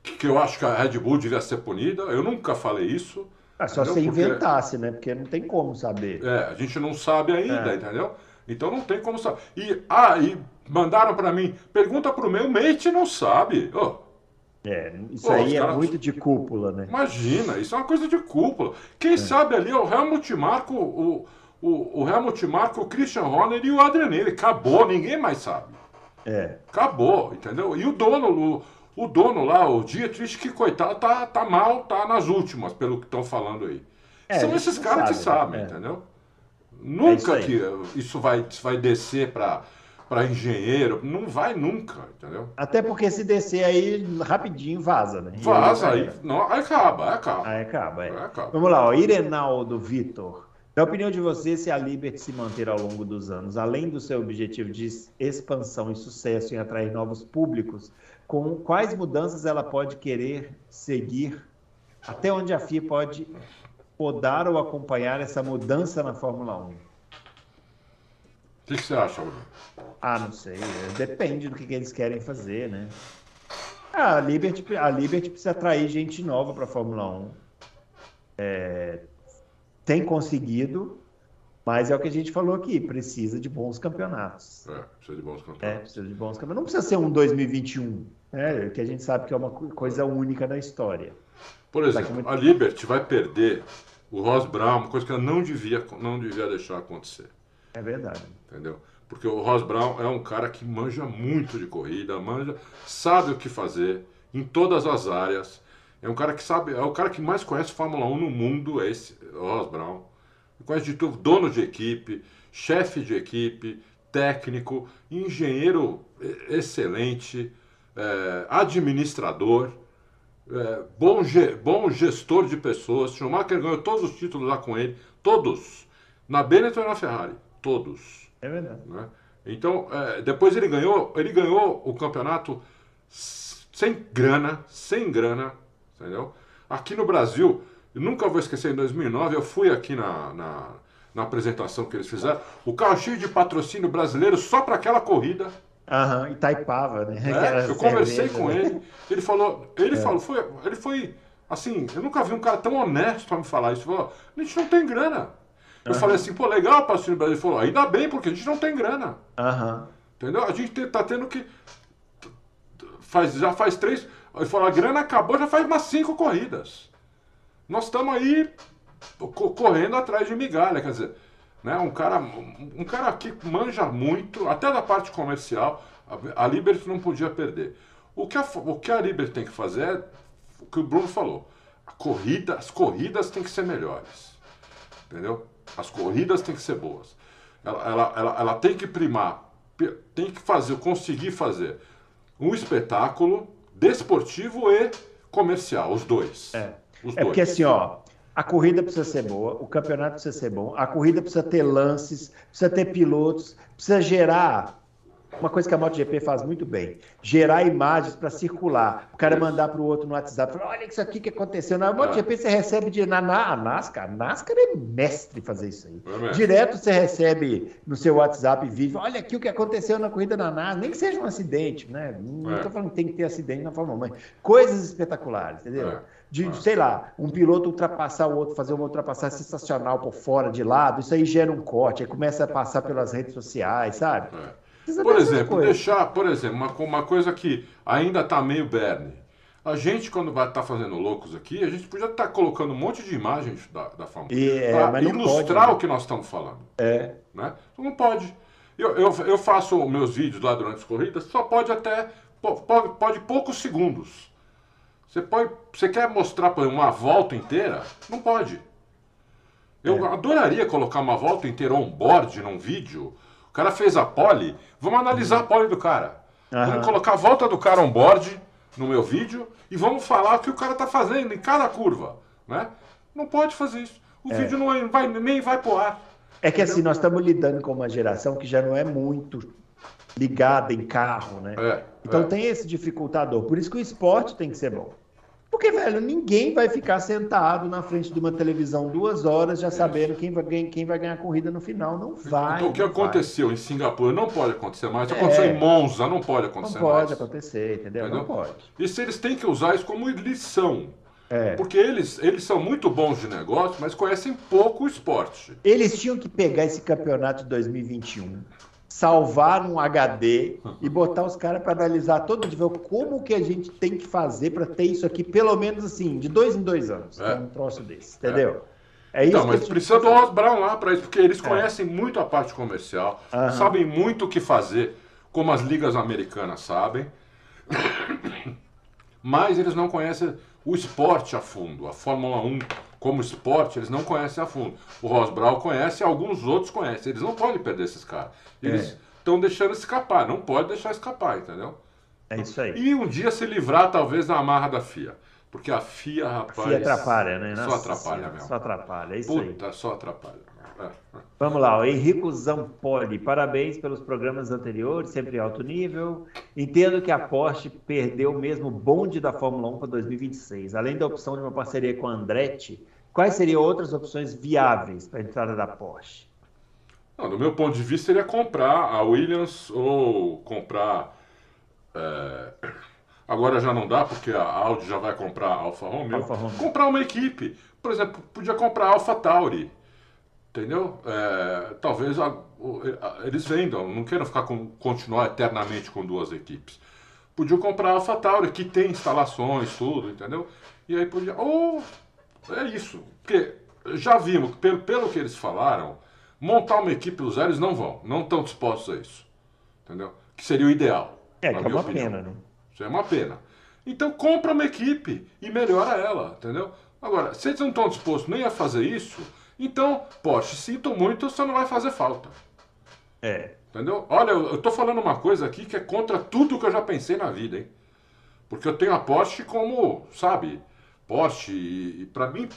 que eu acho que a Red Bull devia ser punida. Eu nunca falei isso. É só se inventasse, né? Porque não tem como saber. É, a gente não sabe ainda, é. entendeu? Então não tem como saber. E, ah, e mandaram para mim, pergunta pro meu mate não sabe. Oh. É, isso aí é caras... muito de cúpula, né? Imagina, isso é uma coisa de cúpula. Quem é. sabe ali é o Helmut Marko, o, o, o Helmut Marko, o Christian Horner e o Adrian Acabou, ninguém mais sabe. É. Acabou, entendeu? E o dono, o, dono lá, o Dietrich, que coitado, tá, tá mal, tá nas últimas, pelo que estão falando aí. É, São esses caras que sabem, é. entendeu? Nunca é isso que isso vai, vai descer para para engenheiro, não vai nunca, entendeu? Até porque se descer aí rapidinho vaza, né? vaza, aí, não, aí acaba, aí acaba. Aí acaba, é. aí acaba. Vamos lá, ó, Irenaldo Vitor. Na opinião de você, se a Liberty se manter ao longo dos anos, além do seu objetivo de expansão e sucesso em atrair novos públicos, com quais mudanças ela pode querer seguir Até onde a FIA pode podar ou acompanhar essa mudança na Fórmula 1? O que, que, você acha, Bruno? Ah, não sei. Depende do que, que eles querem fazer, né? Ah, a Liberty, a Liberty precisa atrair gente nova para a Fórmula 1. É, tem conseguido, mas é o que a gente falou aqui, precisa de bons campeonatos. É, precisa de bons campeonatos. É, precisa de bons campeonatos. Não precisa ser um 2021, né, que a gente sabe que é uma coisa única na história. Por exemplo, muito... a Liberty vai perder o Ross Brown, uma coisa que ela não devia, não devia deixar acontecer. É verdade. Entendeu? Porque o Ross Brown é um cara que manja muito de corrida, manja, sabe o que fazer em todas as áreas. É um cara que sabe, é o cara que mais conhece Fórmula 1 no mundo, é esse, Ross Brown. Conhece de tudo, dono de equipe, chefe de equipe, técnico, engenheiro excelente, é, administrador, é, bom, bom gestor de pessoas. Schumacher ganhou todos os títulos lá com ele, todos. Na Benetton e na Ferrari, todos. É verdade. Né? Então, é, depois ele ganhou, ele ganhou o campeonato sem grana, sem grana, entendeu? Aqui no Brasil, nunca vou esquecer, em 2009 eu fui aqui na, na, na apresentação que eles fizeram, o carro cheio de patrocínio brasileiro só para aquela corrida. Aham, Itaipava, né? É, eu conversei cerveja, com né? ele, ele falou, ele é. falou, foi, ele foi, assim, eu nunca vi um cara tão honesto para me falar isso. Ele falou, a gente não tem grana. Eu uhum. falei assim, pô, legal o patrocínio brasileiro. Ele falou, ainda bem, porque a gente não tem grana. Uhum. Entendeu? A gente tá tendo que. Faz, já faz três. Ele falou, a grana acabou já faz umas cinco corridas. Nós estamos aí correndo atrás de migalha, quer dizer, né? um, cara, um cara que manja muito, até da parte comercial, a, a Liberty não podia perder. O que, a, o que a Liberty tem que fazer é o que o Bruno falou. A corrida, as corridas têm que ser melhores. Entendeu? As corridas têm que ser boas. Ela, ela, ela, ela tem que primar, tem que fazer, conseguir fazer um espetáculo desportivo e comercial, os dois. É, os é dois. porque assim, ó, a corrida precisa ser boa, o campeonato precisa ser bom, a corrida precisa ter lances, precisa ter pilotos, precisa gerar uma coisa que a MotoGP faz muito bem, gerar imagens para circular. O cara mandar para o outro no WhatsApp, falar, olha isso aqui que aconteceu. Na MotoGP você recebe de, na, na NASCAR, NASCAR é mestre fazer isso aí. É Direto você recebe no seu WhatsApp vídeo, olha aqui o que aconteceu na corrida da NASCAR, nem que seja um acidente, né? Não estou é. falando que tem que ter acidente na Fórmula 1, mas coisas espetaculares, entendeu? É. De, sei lá, um piloto ultrapassar o outro, fazer uma ultrapassagem sensacional por fora, de lado, isso aí gera um corte, aí começa a passar pelas redes sociais, sabe? Por exemplo, deixar, por exemplo, uma, uma coisa que ainda está meio berne. A gente, quando vai estar tá fazendo loucos aqui, a gente podia estar tá colocando um monte de imagens da, da Fórmula é, para ilustrar pode, né? o que nós estamos falando. É. Né? Não pode. Eu, eu, eu faço meus vídeos lá durante as corridas, só pode até. Pode, pode poucos segundos. Você, pode, você quer mostrar por uma volta inteira? Não pode. Eu é. adoraria colocar uma volta inteira on-board num vídeo cara fez a pole, vamos analisar a pole do cara. Uhum. Vamos colocar a volta do cara on board no meu vídeo e vamos falar o que o cara está fazendo em cada curva. Né? Não pode fazer isso. O é. vídeo não vai, nem vai pro ar. É que assim, nós estamos lidando com uma geração que já não é muito ligada em carro, né? É, então é. tem esse dificultador. Por isso que o esporte tem que ser bom. Porque, velho, ninguém vai ficar sentado na frente de uma televisão duas horas já sabendo quem vai, quem vai ganhar a corrida no final. Não vai. Então, o que aconteceu vai. em Singapura não pode acontecer mais. É. Aconteceu em Monza, não pode acontecer mais. Não pode acontecer, entendeu? entendeu? Não pode. Isso eles têm que usar isso como lição. É. Porque eles, eles são muito bons de negócio, mas conhecem pouco o esporte. Eles tinham que pegar esse campeonato de 2021 salvar um HD e botar os caras para analisar todo dia como que a gente tem que fazer para ter isso aqui, pelo menos assim, de dois em dois anos, é. um troço desse, entendeu? É, é isso. Não, mas precisa do Ross Brown lá para isso, porque eles é. conhecem muito a parte comercial, uhum. sabem muito o que fazer, como as ligas americanas sabem, [COUGHS] mas eles não conhecem o esporte a fundo, a Fórmula 1 como esporte, eles não conhecem a fundo. O Ross Brown conhece, alguns outros conhecem. Eles não podem perder esses caras. Eles estão é. deixando escapar, não pode deixar escapar, entendeu? É isso aí. E um dia se livrar, talvez, da amarra da FIA. Porque a FIA, rapaz. FIA atrapalha, né? Só Nossa atrapalha Senhora, mesmo. Só atrapalha, é isso aí. Puta, só atrapalha. É. Vamos lá, o Henrico Zampoli, parabéns pelos programas anteriores, sempre alto nível. Entendo que a Porsche perdeu mesmo o bonde da Fórmula 1 para 2026. Além da opção de uma parceria com a Andretti, quais seriam outras opções viáveis para a entrada da Porsche? Não, do meu ponto de vista, seria comprar a Williams ou comprar. é, Agora já não dá, porque a Audi já vai comprar a Alfa Romeo. Alfa Romeo. Comprar uma equipe. Por exemplo, podia comprar a Alfa Tauri. Entendeu? É, talvez a- eles vendam, não queiram ficar com, continuar eternamente com duas equipes. Podiam comprar a Alfa Tauri, que tem instalações, tudo, entendeu? E aí podia. Ou é isso. Porque já vimos, pelo, pelo que eles falaram, montar uma equipe do zero eles não vão, não estão dispostos a isso. Entendeu? Que seria o ideal. É, que é uma opinião. pena, né? Isso é uma pena. Então compra uma equipe e melhora ela, entendeu? Agora, se eles não estão dispostos nem a fazer isso, então, Porsche, sinto muito, você não vai fazer falta. É. Entendeu? Olha, eu tô falando uma coisa aqui que é contra tudo que eu já pensei na vida, hein? Porque eu tenho a Porsche como, sabe, Porsche, e, e para mim,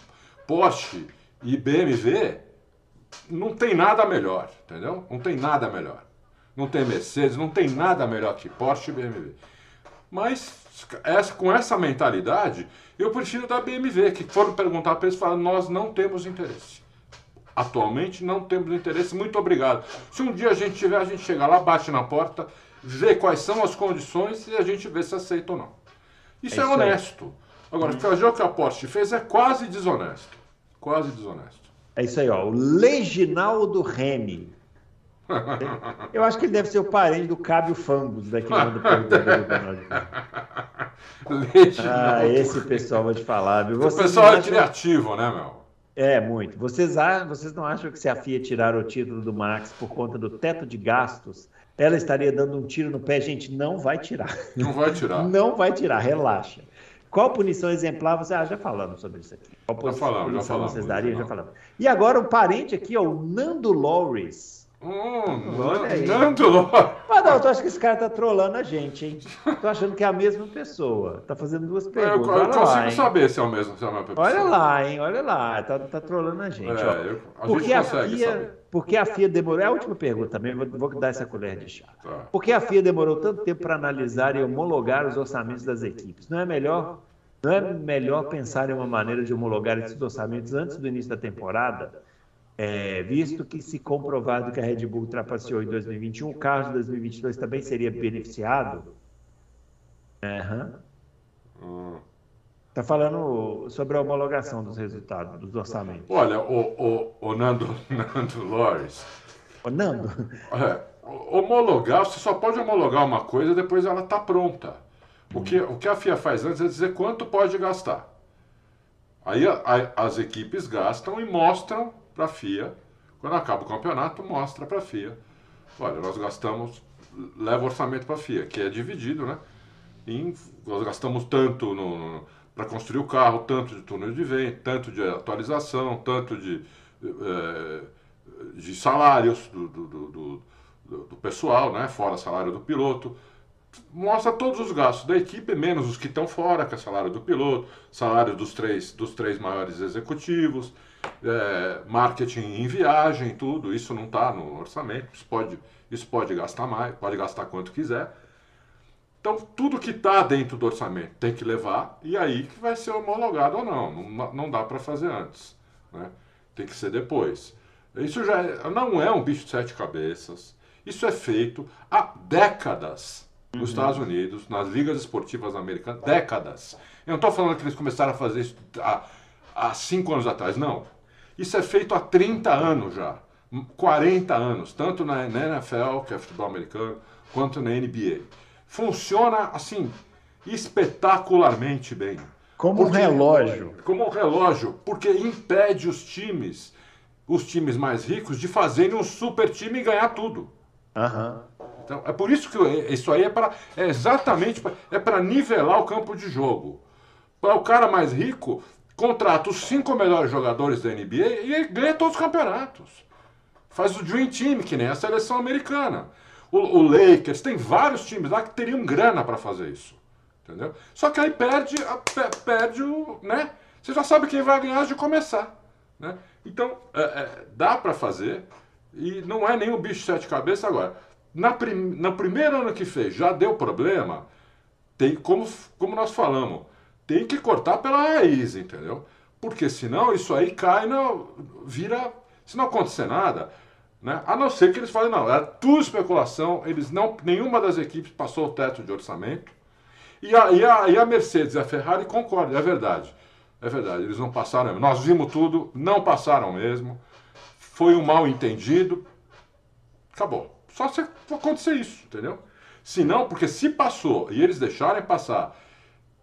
Porsche e BMW não tem nada melhor, entendeu? Não tem nada melhor. Não tem Mercedes, não tem nada melhor que Porsche e BMW. Mas essa, com essa mentalidade, eu prefiro da BMW, que foram perguntar para eles, falaram, nós não temos interesse. Atualmente não temos interesse, muito obrigado. Se um dia a gente tiver, a gente chega lá, bate na porta, vê quais são as condições e a gente vê se aceita ou não. Isso É é, isso aí. Agora, fazer o que a Porsche fez é quase desonesto. Quase desonesto. É isso aí, ó. O Leginaldo Remy. [LAUGHS] Eu acho que ele deve ser o parente do Cábio Fangos daqui do pergunta [LAUGHS] Ah, esse pessoal vai te falar, viu? O Vocês pessoal não é acham- criativo, né, meu? É, muito. Vocês, vocês não acham que se a FIA tirar o título do Max por conta do teto de gastos, ela estaria dando um tiro no pé? Gente, não vai tirar. Não vai tirar. [LAUGHS] Não vai tirar, relaxa. Qual punição exemplar você. Ah, já falamos sobre isso aqui. Qual Já falamos, já punição falamos, vocês dariam? já falamos. E agora o parente aqui, ó, o Nando Loris. Hum, Olha aí. Nando Lopes. Mas não, eu acho que esse cara tá trolando a gente, hein? Tô achando que é a mesma pessoa. Tá fazendo duas Eu, perguntas. eu Olha consigo lá, hein? saber se é o mesmo, se é a mesma pessoa. Olha lá, hein? Olha lá. Tá, tá trolando a gente, É, ó. eu- a Porque gente a, consegue FIA, saber. porque a FIA demorou. É a última pergunta também, vou, vou dar essa colher de chá. Tá. Por que a FIA demorou tanto tempo para analisar e homologar os orçamentos das equipes? Não é melhor, não é melhor pensar em uma maneira de homologar esses orçamentos antes do início da temporada? É, visto que se comprovado que a Red Bull trapaceou em 2021, o carro de 2022 também seria beneficiado? Aham. Hum. Está falando sobre a homologação dos resultados, dos orçamentos. Olha, o, o, o Nando, [LAUGHS] Nando Lores, Ô, Nando, é, homologar, você só pode homologar uma coisa depois ela está pronta. O que, o que a FIA faz antes é dizer quanto pode gastar. Aí a- a- as equipes gastam e mostram para a FIA. Quando acaba o campeonato, mostra para a FIA. Olha, nós gastamos, leva orçamento para a FIA, que é dividido, né? Em- nós gastamos tanto para construir o carro, tanto de túnel de vento, tanto de atualização, tanto de, eh, de salários do, do, do- do- do- do pessoal, né? fora salário do piloto. Mostra todos os gastos da equipe, menos os que estão fora, que é salário do piloto, salário dos três, dos três maiores executivos, eh, marketing em viagem, tudo. Isso não está no orçamento, isso pode, isso pode gastar mais, pode gastar quanto quiser. Então, tudo que está dentro do orçamento tem que levar, e aí que vai ser homologado ou não. Não, não dá para fazer antes. Né? Tem que ser depois. Isso já é- não é um bicho de sete cabeças. Isso é feito há décadas nos Estados Unidos, nas ligas esportivas americanas. Décadas. Eu não estou falando que eles começaram a fazer isso há, há cinco anos atrás, não. Isso é feito há 30 anos já. 40 anos, tanto na, NFL, que é futebol americano, quanto na NBA. Funciona assim, espetacularmente bem. como um Porque- relógio. Como um relógio, porque impede os times, os times mais ricos, de fazerem um super time e ganhar tudo. Aham. Então, é por isso que eu- isso aí é para é exatamente pra- é para nivelar o campo de jogo. Para o cara mais rico contrata os cinco melhores jogadores da NBA e ganha todos os campeonatos. Faz o Dream Team, que nem a seleção americana. O, o Lakers, tem vários times lá que teriam grana para fazer isso. Entendeu? Só que aí perde, perde o. Né? Você já sabe quem vai ganhar de começar. Né? Então, é, é, dá para fazer. E não é o bicho sete cabeças agora. Na prim, no primeiro ano que fez, já deu problema. Tem, como, como nós falamos, tem que cortar pela raiz, entendeu? Porque senão isso aí cai na. vira. Se não acontecer nada, né? A não ser que eles falem, não, é tudo especulação, eles não, nenhuma das equipes passou o teto de orçamento. E a, e a, e a Mercedes e a Ferrari concordam, é verdade. É verdade, eles não passaram. Nós vimos tudo, não passaram mesmo. Foi um mal entendido. Acabou. Só se acontecer isso, entendeu? Se não, porque se passou e eles deixarem passar,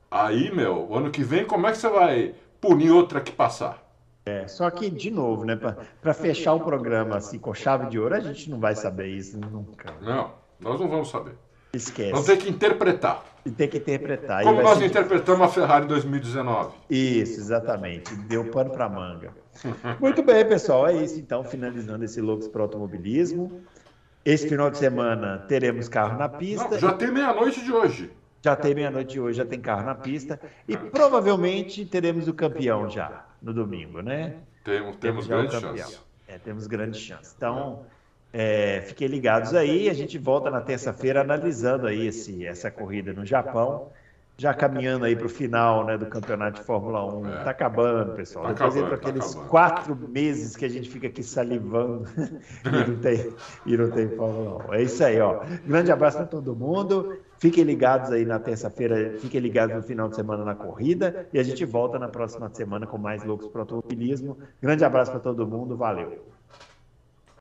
aí, meu, ano que vem, como é que você vai punir outra que passar? É, só que, de novo, né, para fechar o programa assim com chave de ouro, a gente não vai saber isso nunca. Não, nós não vamos saber. Esquece. Vamos ter que interpretar. E tem que interpretar. Como nós interpretamos a Ferrari em 2019. Isso, exatamente. Deu pano para manga. Muito bem, pessoal. É isso, então, finalizando esse Loucos para Automobilismo. Esse final de semana teremos carro na pista. Não, já tem meia-noite de hoje. Já tem meia-noite de hoje, já tem carro na pista. E provavelmente teremos o campeão já no domingo, né? Temos, temos, temos grandes chances. É, temos grandes chances. Então, é, fiquem ligados aí. A gente volta na terça-feira analisando aí esse, essa corrida no Japão. Já caminhando aí para o final né, do campeonato de Fórmula 1. Está é. acabando, pessoal. Tá Depois entra tá aqueles tá quatro meses que a gente fica aqui salivando [LAUGHS] e, não tem, e não tem Fórmula 1. É isso aí, ó. Grande abraço para todo mundo. Fiquem ligados aí na terça-feira, fiquem ligados no final de semana na corrida e a gente volta na próxima semana com mais Loucos para Automobilismo. Grande abraço para todo mundo, valeu.